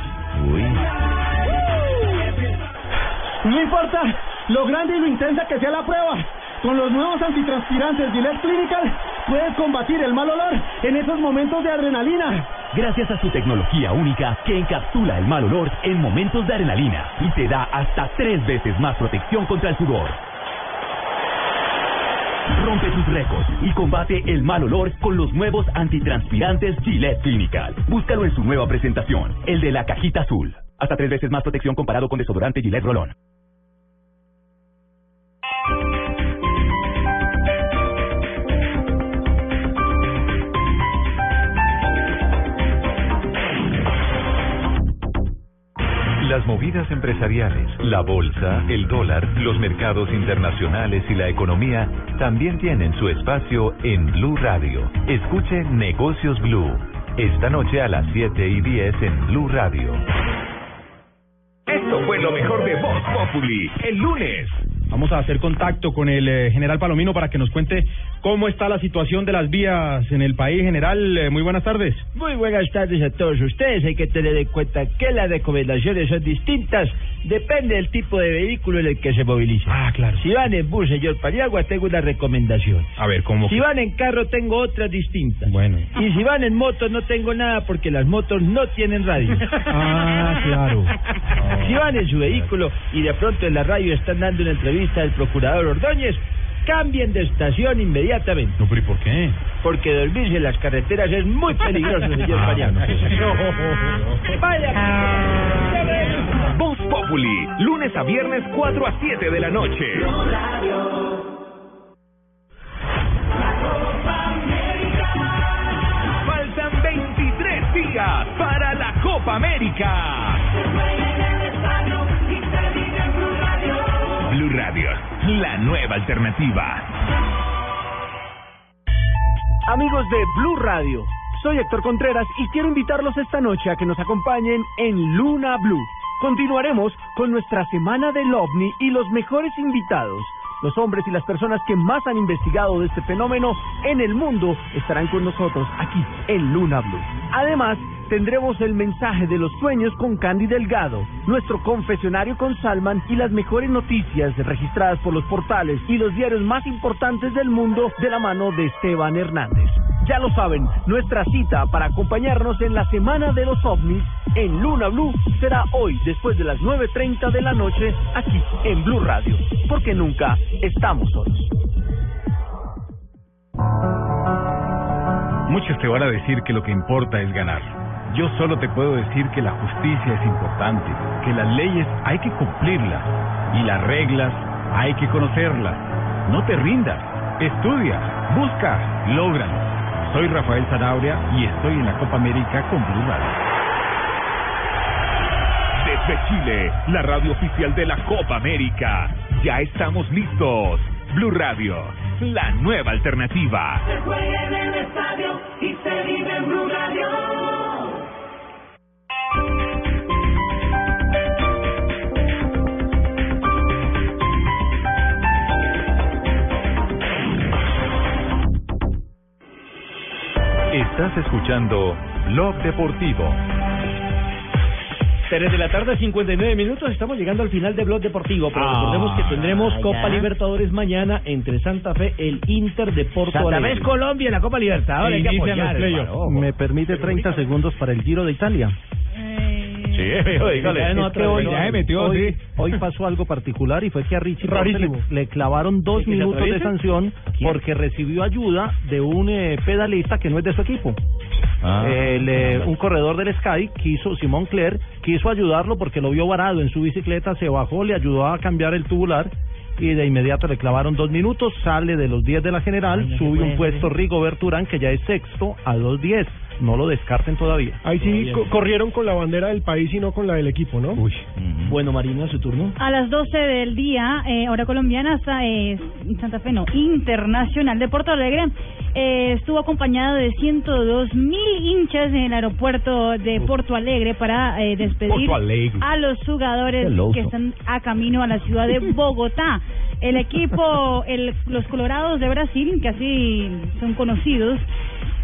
No importa lo grande y lo intensa que sea la prueba. Con los nuevos antitranspirantes Gillette Clinical puedes combatir el mal olor en esos momentos de adrenalina. Gracias a su tecnología única que encapsula el mal olor en momentos de adrenalina y te da hasta tres veces más protección contra el sudor. Rompe tus récords y combate el mal olor con los nuevos antitranspirantes Gillette Clinical. Búscalo en su nueva presentación, el de la cajita azul. Hasta tres veces más protección comparado con desodorante Gillette Rolón. Empresariales, la bolsa, el dólar, los mercados internacionales y la economía también tienen su espacio en Blue Radio. Escuche Negocios Blue. Esta noche a las 7 y 10 en Blue Radio. Esto fue lo mejor de Voz Populi. El lunes. Vamos a hacer contacto con el eh, general Palomino para que nos cuente cómo está la situación de las vías en el país. General, eh, muy buenas tardes. Muy buenas tardes a todos ustedes. Hay que tener en cuenta que las recomendaciones son distintas. Depende del tipo de vehículo en el que se movilice. Ah, claro. Si van en bus, señor Paniagua, tengo una recomendación. A ver, ¿cómo? Si van en carro, tengo otras distintas. Bueno. Y si van en moto, no tengo nada porque las motos no tienen radio. Ah, claro. Si van en su vehículo y de pronto en la radio están dando una entrevista del procurador Ordóñez, cambien de estación inmediatamente. No, pero ¿y por qué? Porque dormirse en las carreteras es muy peligroso, señor Ah, bueno, Vaya. Voz Populi. Lunes a viernes 4 a 7 de la noche. Faltan 23 días para la Copa América. Radio, la nueva alternativa. Amigos de Blue Radio, soy Héctor Contreras y quiero invitarlos esta noche a que nos acompañen en Luna Blue. Continuaremos con nuestra semana del ovni y los mejores invitados. Los hombres y las personas que más han investigado de este fenómeno en el mundo estarán con nosotros aquí en Luna Blue. Además, tendremos el mensaje de los sueños con Candy Delgado, nuestro confesionario con Salman y las mejores noticias registradas por los portales y los diarios más importantes del mundo de la mano de Esteban Hernández. Ya lo saben, nuestra cita para acompañarnos en la Semana de los OVNIs en Luna Blue será hoy después de las 9.30 de la noche aquí en Blue Radio, porque nunca estamos solos. Muchos te van a decir que lo que importa es ganar. Yo solo te puedo decir que la justicia es importante, que las leyes hay que cumplirlas y las reglas hay que conocerlas. No te rindas, estudia, busca, lógralo. Soy Rafael Zanabria y estoy en la Copa América con Blue Radio. De de Chile, la radio oficial de la Copa América. Ya estamos listos. Blue Radio, la nueva alternativa. Se juega en el estadio y se vive en Blue Radio. Estás escuchando Blog Deportivo. 3 de la tarde, 59 minutos. Estamos llegando al final de Blog Deportivo. Pero Ah, recordemos que tendremos ya. Copa Libertadores mañana entre Santa Fe, el Inter de Porto Santa Fe es Colombia en la Copa Libertadores. hay que apoyar, hermano. ¿Me permite 30 segundos para el Giro de Italia? Sí, dígale. Que hoy, Ya se metió, hoy, sí. hoy pasó algo particular y fue que a Richie le, le clavaron dos ¿Que se minutos de sanción porque recibió ayuda de un eh, pedalista que no es de su equipo. Ah. El, eh, un corredor del Sky quiso, Simón Cler, quiso ayudarlo porque lo vio varado en su bicicleta, se bajó, le ayudó a cambiar el tubular y de inmediato le clavaron dos minutos, sale de los 10 de la general, sube un puesto Rigo Berturán que ya es sexto a los 10. No lo descarten todavía. Ahí sí co- corrieron con la bandera del país y no con la del equipo, ¿no? Bueno, Marina, su turno. A las 12 del día, eh, hora colombiana, sa- eh, Santa Fe, no, Internacional de Porto Alegre, eh, estuvo acompañado de 102 mil hinchas en el aeropuerto de Porto Alegre para eh, despedir Alegre. a los jugadores que están a camino a la ciudad de Bogotá. El equipo, el, los Colorados de Brasil, que así son conocidos,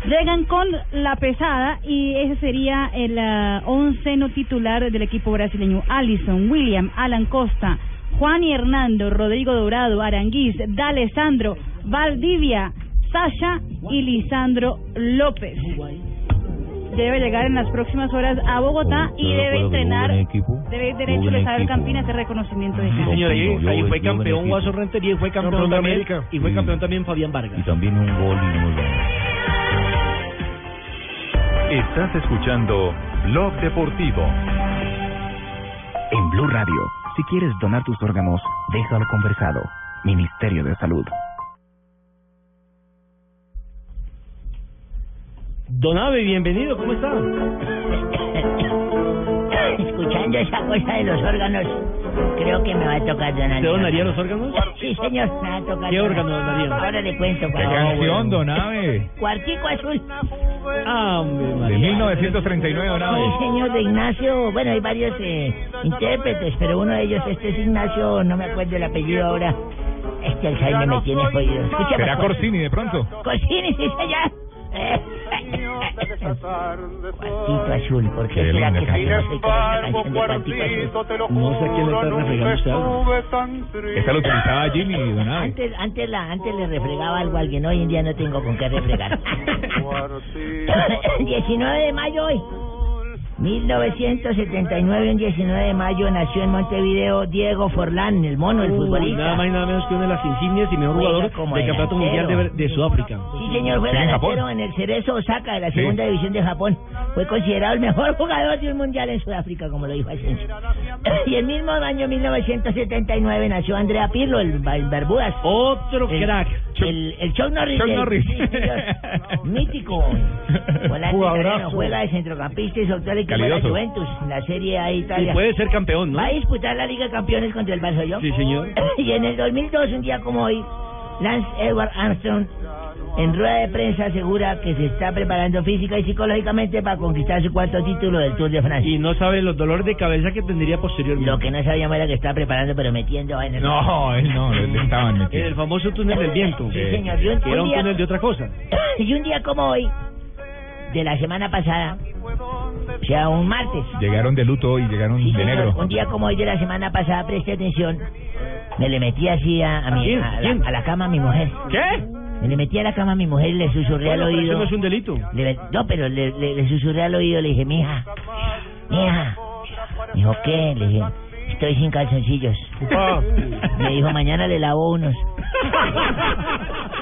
Llegan con la pesada y ese sería el ah, onceno titular del equipo brasileño. Allison, William, Alan Costa, Juan y Hernando, Rodrigo Dorado, Aranguiz, D'Alessandro, Valdivia, Sasha y Lisandro López. Debe llegar en las próximas horas a Bogotá y debe entrenar. Debe derecho de saber Campina hacer reconocimiento de Sí, señor, ahí, fue campeón. Guaso Rentería y fue campeón, también, América. y fue campeón también Fabián Vargas. Y también un gol y unos Estás escuchando Blog Deportivo. En Blue Radio, si quieres donar tus órganos, déjalo conversado. Ministerio de Salud. Don Ave, bienvenido, ¿cómo está? Escuchando esa cosa de los órganos, creo que me va a tocar donar. ¿Usted donaría los órganos? Sí, señor, me va a tocar. ¿Qué donar. órgano donaría? Ahora le cuento. ¿Qué canción, Don Ave? Cuartico azul. Ah, hombre, De María. 1939, Don Ave. Sí, señor, de Ignacio. Bueno, hay varios eh, intérpretes, pero uno de ellos, este es Ignacio, no me acuerdo el apellido ahora. Este Alzheimer me tiene jodido. Escucha, ¿Será pues, Corsini de pronto? Corsini, sí, señor. Cuartito azul, ¿por qué Qué será que canción. No sé a quién le está refregando usted. Esta lo utilizaba Jimmy, Don. Antes, antes, la, antes le refregaba algo a alguien, hoy en día no tengo con qué refregar. 19 de mayo hoy. 1979, un 19 de mayo, nació en Montevideo Diego Forlán, el mono, el Uy, futbolista. nada más y nada menos que una de las insignias y mejor jugador como del Campeonato Mundial de, de Sudáfrica. Sí, señor, fue Sí, en delantero Japón. en el Cerezo Osaka de la Sí. segunda división de Japón. Fue considerado el mejor jugador de un mundial en Sudáfrica, como lo dijo Asensio. y el mismo año 1979 nació Andrea Pirlo, el, el Barbudas. Otro El- crack. El, el Chuck Norris. Chuck Norris. sí, señor. Mítico. Volante italiano, juega de centrocampista y su de la Calidoso. Juventus, en la Serie A de Y Italia. puede ser campeón, ¿no? Va a disputar la Liga de Campeones contra el Barça, ¿yo? Sí, señor. y en el 2002, un día como hoy, Lance Edward Armstrong, en rueda de prensa, asegura que se está preparando física y psicológicamente para conquistar su cuarto título del Tour de Francia. Y no sabe los dolores de cabeza que tendría posteriormente. Lo que no sabíamos era que estaba preparando, pero metiendo en el... No, él no, él estaban En el famoso túnel del viento. Sí, señor. Y un, Que era un día, túnel de otra cosa. y un día como hoy, de la semana pasada, sea, un martes, Llegaron de luto y llegaron Sí, de señor. negro. Un día como hoy de la semana pasada, preste atención. Me le metí así a, a, mi, a, la, a la cama a mi mujer. ¿Qué? Me le metí a la cama a mi mujer y le susurré Bueno, al pero oído. eso no es un delito. Le- no, pero le, le, le susurré al oído, le dije, mija, mija. Me dijo, ¿qué? Le dije, estoy sin calzoncillos. Me dijo, mañana le lavo unos.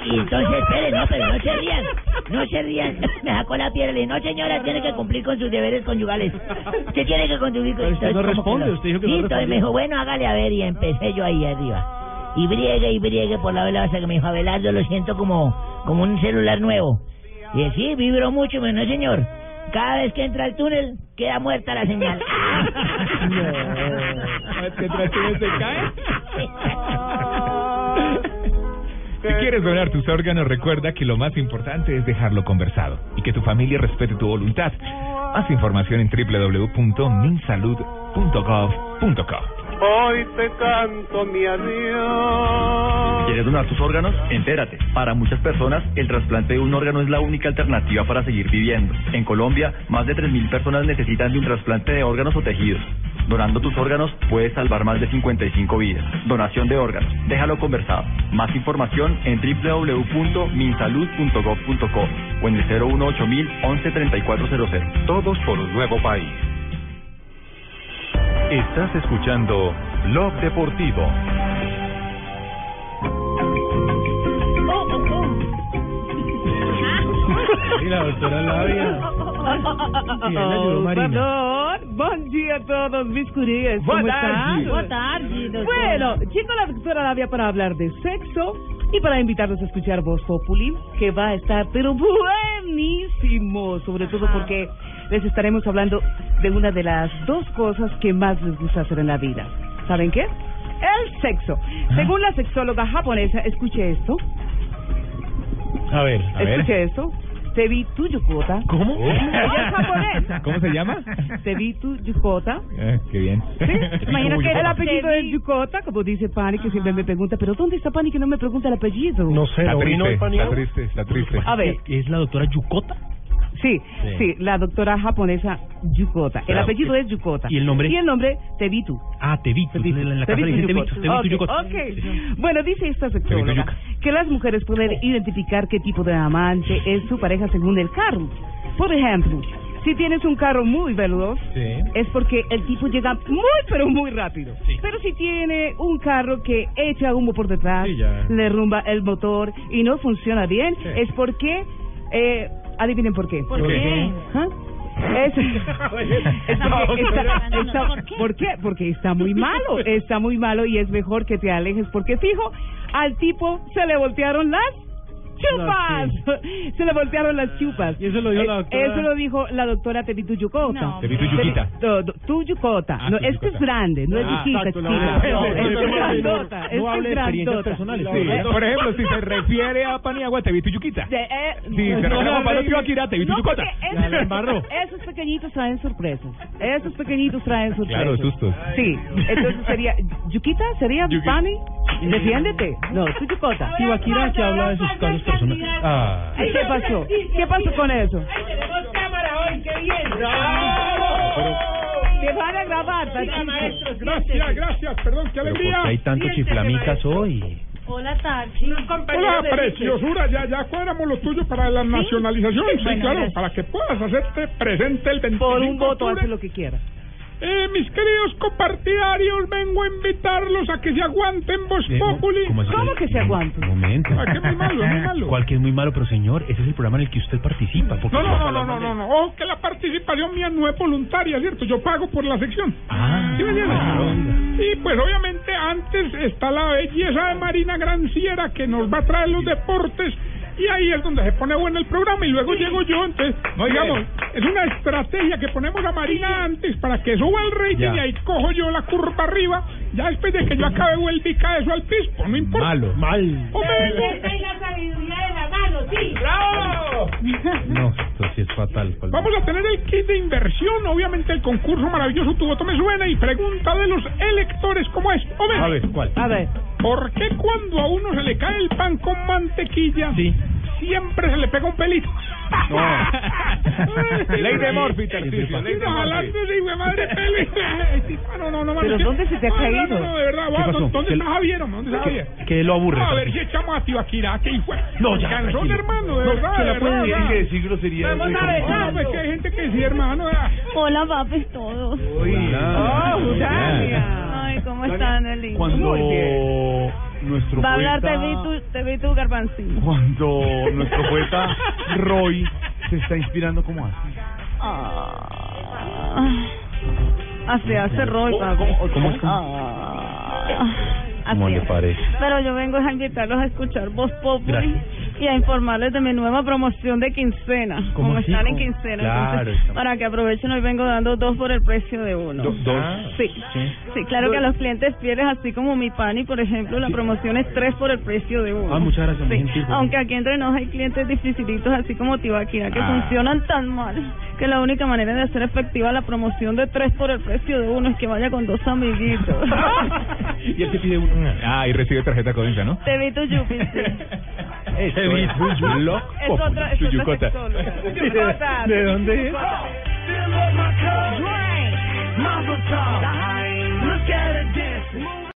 Y entonces, espere, no, pero no se rían, no se rían. Me sacó la piedra y le dije, no señora, tiene que cumplir con sus deberes conyugales. Usted tiene que cumplir con Pero usted no Entonces, ¿cómo que responde, usted dijo que Sí, no entonces me dijo, bueno, hágale a ver, y empecé yo ahí arriba. Y briegue y briegue por la vela hasta que me dijo, Abelardo, lo siento como, como un celular nuevo. Y dije, sí, vibró mucho, pero no señor. Cada vez que entra al túnel, queda muerta la señal. ¿Mientras uno se cae? Si quieres donar tus órganos, recuerda que lo más importante es dejarlo conversado y que tu familia respete tu voluntad. Más información en www.minsalud.gov.co. Hoy te canto mi adiós. ¿Quieres donar tus órganos? Entérate. Para muchas personas, el trasplante de un órgano es la única alternativa para seguir viviendo. En Colombia, más de 3.000 personas necesitan de un trasplante de órganos o tejidos. Donando tus órganos puedes salvar más de 55 vidas. Donación de órganos. Déjalo conversado. Más información en www.minsalud.gov.co o en el 018 11 3400. Todos por un nuevo país. Estás escuchando Blog Deportivo. Y la doctora Labia. Sí, él ayudó Marina. Buen día a todos mis curías. Boa ¿Cómo tarde. están? Boa tarde. Bueno, llegó la doctora Labia para hablar de sexo y para invitarlos a escuchar Voz Populi, que va a estar pero buenísimo, sobre todo porque les estaremos hablando de una de las dos cosas que más les gusta hacer en la vida. ¿Saben qué? El sexo. Según la sexóloga japonesa, escuche esto. A ver, a ver. Escuche esto. Tebitu Yukota. ¿Cómo? Ella es japonesa. ¿Cómo se llama? Tebitu Yukota. Eh, qué bien. Imagino que el Yukota. apellido es Yukota, como dice Pani, que siempre me pregunta, pero ¿dónde está Pani que no me pregunta el apellido? No sé, Está ¿no vino triste, el está triste, está triste. A ver. ¿Es la doctora Yukota? Sí, Sí. sí, la doctora japonesa Yukota. El apellido es Yukota. ¿Y el nombre? Y el nombre, Tebitu. Ah, Tevitu. En la casa le dicen Tevitu. Tevitu Yukota. Ok, ok. Bueno, dice esta sexóloga que las mujeres pueden identificar qué tipo de amante es su pareja según el carro. Por ejemplo, si tienes un carro muy veloz, es porque el tipo llega muy, pero muy rápido. Pero si tiene un carro que echa humo por detrás, Sí, le rumba el motor y no funciona bien, es porque... Eh, adivinen por qué. ¿Por qué? ¿Ah? Es, es porque está- está- ¿Por qué? Porque está muy malo, está muy malo y es mejor que te alejes porque fijo, al tipo se le voltearon las chupas, se le voltearon las chupas. Y eso lo dijo la doctora- Eso lo dijo la doctora Tevitu Yucota. No. Tevitu Yuquita. No, no, tu Yucota. Ah, no, tu es que es grande, no es Ah, chiquita, exacto, la chiquita. No, No, es no, que es no, grandota, es no hable de experiencias personales. Eh, Por ejemplo, si se refiere a Paniagua, te vi tu yuquita. eh, Si se refiere a Pablo Tibaquira, te vi tu No, yucota. esos, pequeñitos traen sorpresas. Esos pequeñitos traen sorpresas. Claro, sustos. Sí, entonces sería. ¿Yuquita? ¿Sería. Pani? Defiéndete. No, tú Yucota. Tibaquira que habla de sus casos Ah. ¿Y ¿Qué pasó? ¿Qué pasó con eso? Tenemos cámara hoy, qué bien. Te van a grabar, Patricio. Gracias, gracias, perdón, qué Pero ¿por qué hay tanto chiflamicas hoy? Hola, Tarsi. Hola, preciosura, ya, ya cuadramos lo tuyo para la nacionalización. Sí, Bueno, claro, gracias. para que puedas hacerte presente el 25 Por un voto hace lo que quiera. Eh, mis queridos compartidarios, vengo a invitarlos a que se aguanten Voz Eh, Populi. ¿cómo así? ¿Cómo que se aguanta? Un momento. Ah, que muy malo, muy malo. ¿Cuál que es muy malo? Pero señor, ese es el programa en el que usted participa. porque No, no, no, no, no, no, no. Ojo que la participación mía no es voluntaria, ¿cierto? Yo pago por la sección. Ah, ¿Sí me entiendes? Y pues obviamente antes está la belleza de Marina Granciera que nos va a traer los deportes y ahí es donde se pone bueno el programa y luego llego yo, entonces, Muy digamos, bien. es una estrategia que ponemos a Marina antes para que suba el rating Ya. y ahí cojo yo la curva arriba, ya después de que yo acabe vuelve y cae eso al piso, no importa. Malo. Mal. Hombre, la sabiduría sí. ¡Bravo! No, esto sí es fatal. ¿cuál- Vamos a tener el kit de inversión, obviamente el concurso maravilloso Tu voto me suena y pregunta de los electores como es. A ver, ¿cuál? A ver. ¿por qué cuando a uno se le cae el pan con mantequilla Sí. siempre se le pega un pelito? Ley de Morphy, Ese Tarcisio, es ley de Morphy. de madre. No, no, no, no, ¿Pero no, dónde se te ha no, no, caído? No, no, de verdad, ¿Qué va, pasó? ¿dónde ¿Qué- está Javier? ¿Dónde está ¿Qué, Javier? qué lo aburre? A ver si echamos a que hijo. No, ya, Cansón, tranquilo. hermano, de No, verdad, la decir que es que hay gente que sí, hermano. Hola, papis, todos. Hola. Oh. Ay, ¿cómo están, Eli? Cuando. Nuestro Va a hablar poeta... te vi tu, te vi. Cuando nuestro poeta Roy se está inspirando como hace. Ah, así hace Roy. ¿Cómo- cómo es que- Ah, ¿Cómo así le es. parece? Pero yo vengo a invitarlos a escuchar Voz Populi. Gracias. Y a informarles de mi nueva promoción de quincena. ¿Cómo Como así? están en quincena, Claro, entonces, estamos- para que aprovechen hoy vengo dando dos por el precio de uno. Do- dos. Sí. Sí, claro que a los clientes fieles, así como mi pani, por ejemplo, la promoción es tres por el precio de uno. Ah, muchas gracias, Sí, gentil, por Aunque aquí entre nos hay clientes dificilitos, así como Tibaquira, que Ah. funcionan tan mal que la única manera de hacer efectiva la promoción de tres por el precio de uno es que vaya con dos amiguitos. Y él te pide un... Ah, y recibe tarjeta Codensa, ¿no? Te vi tu yupi, sí. Hey, es Blog es otra, es Yuyucota. Yuyucota. ¿De dónde es?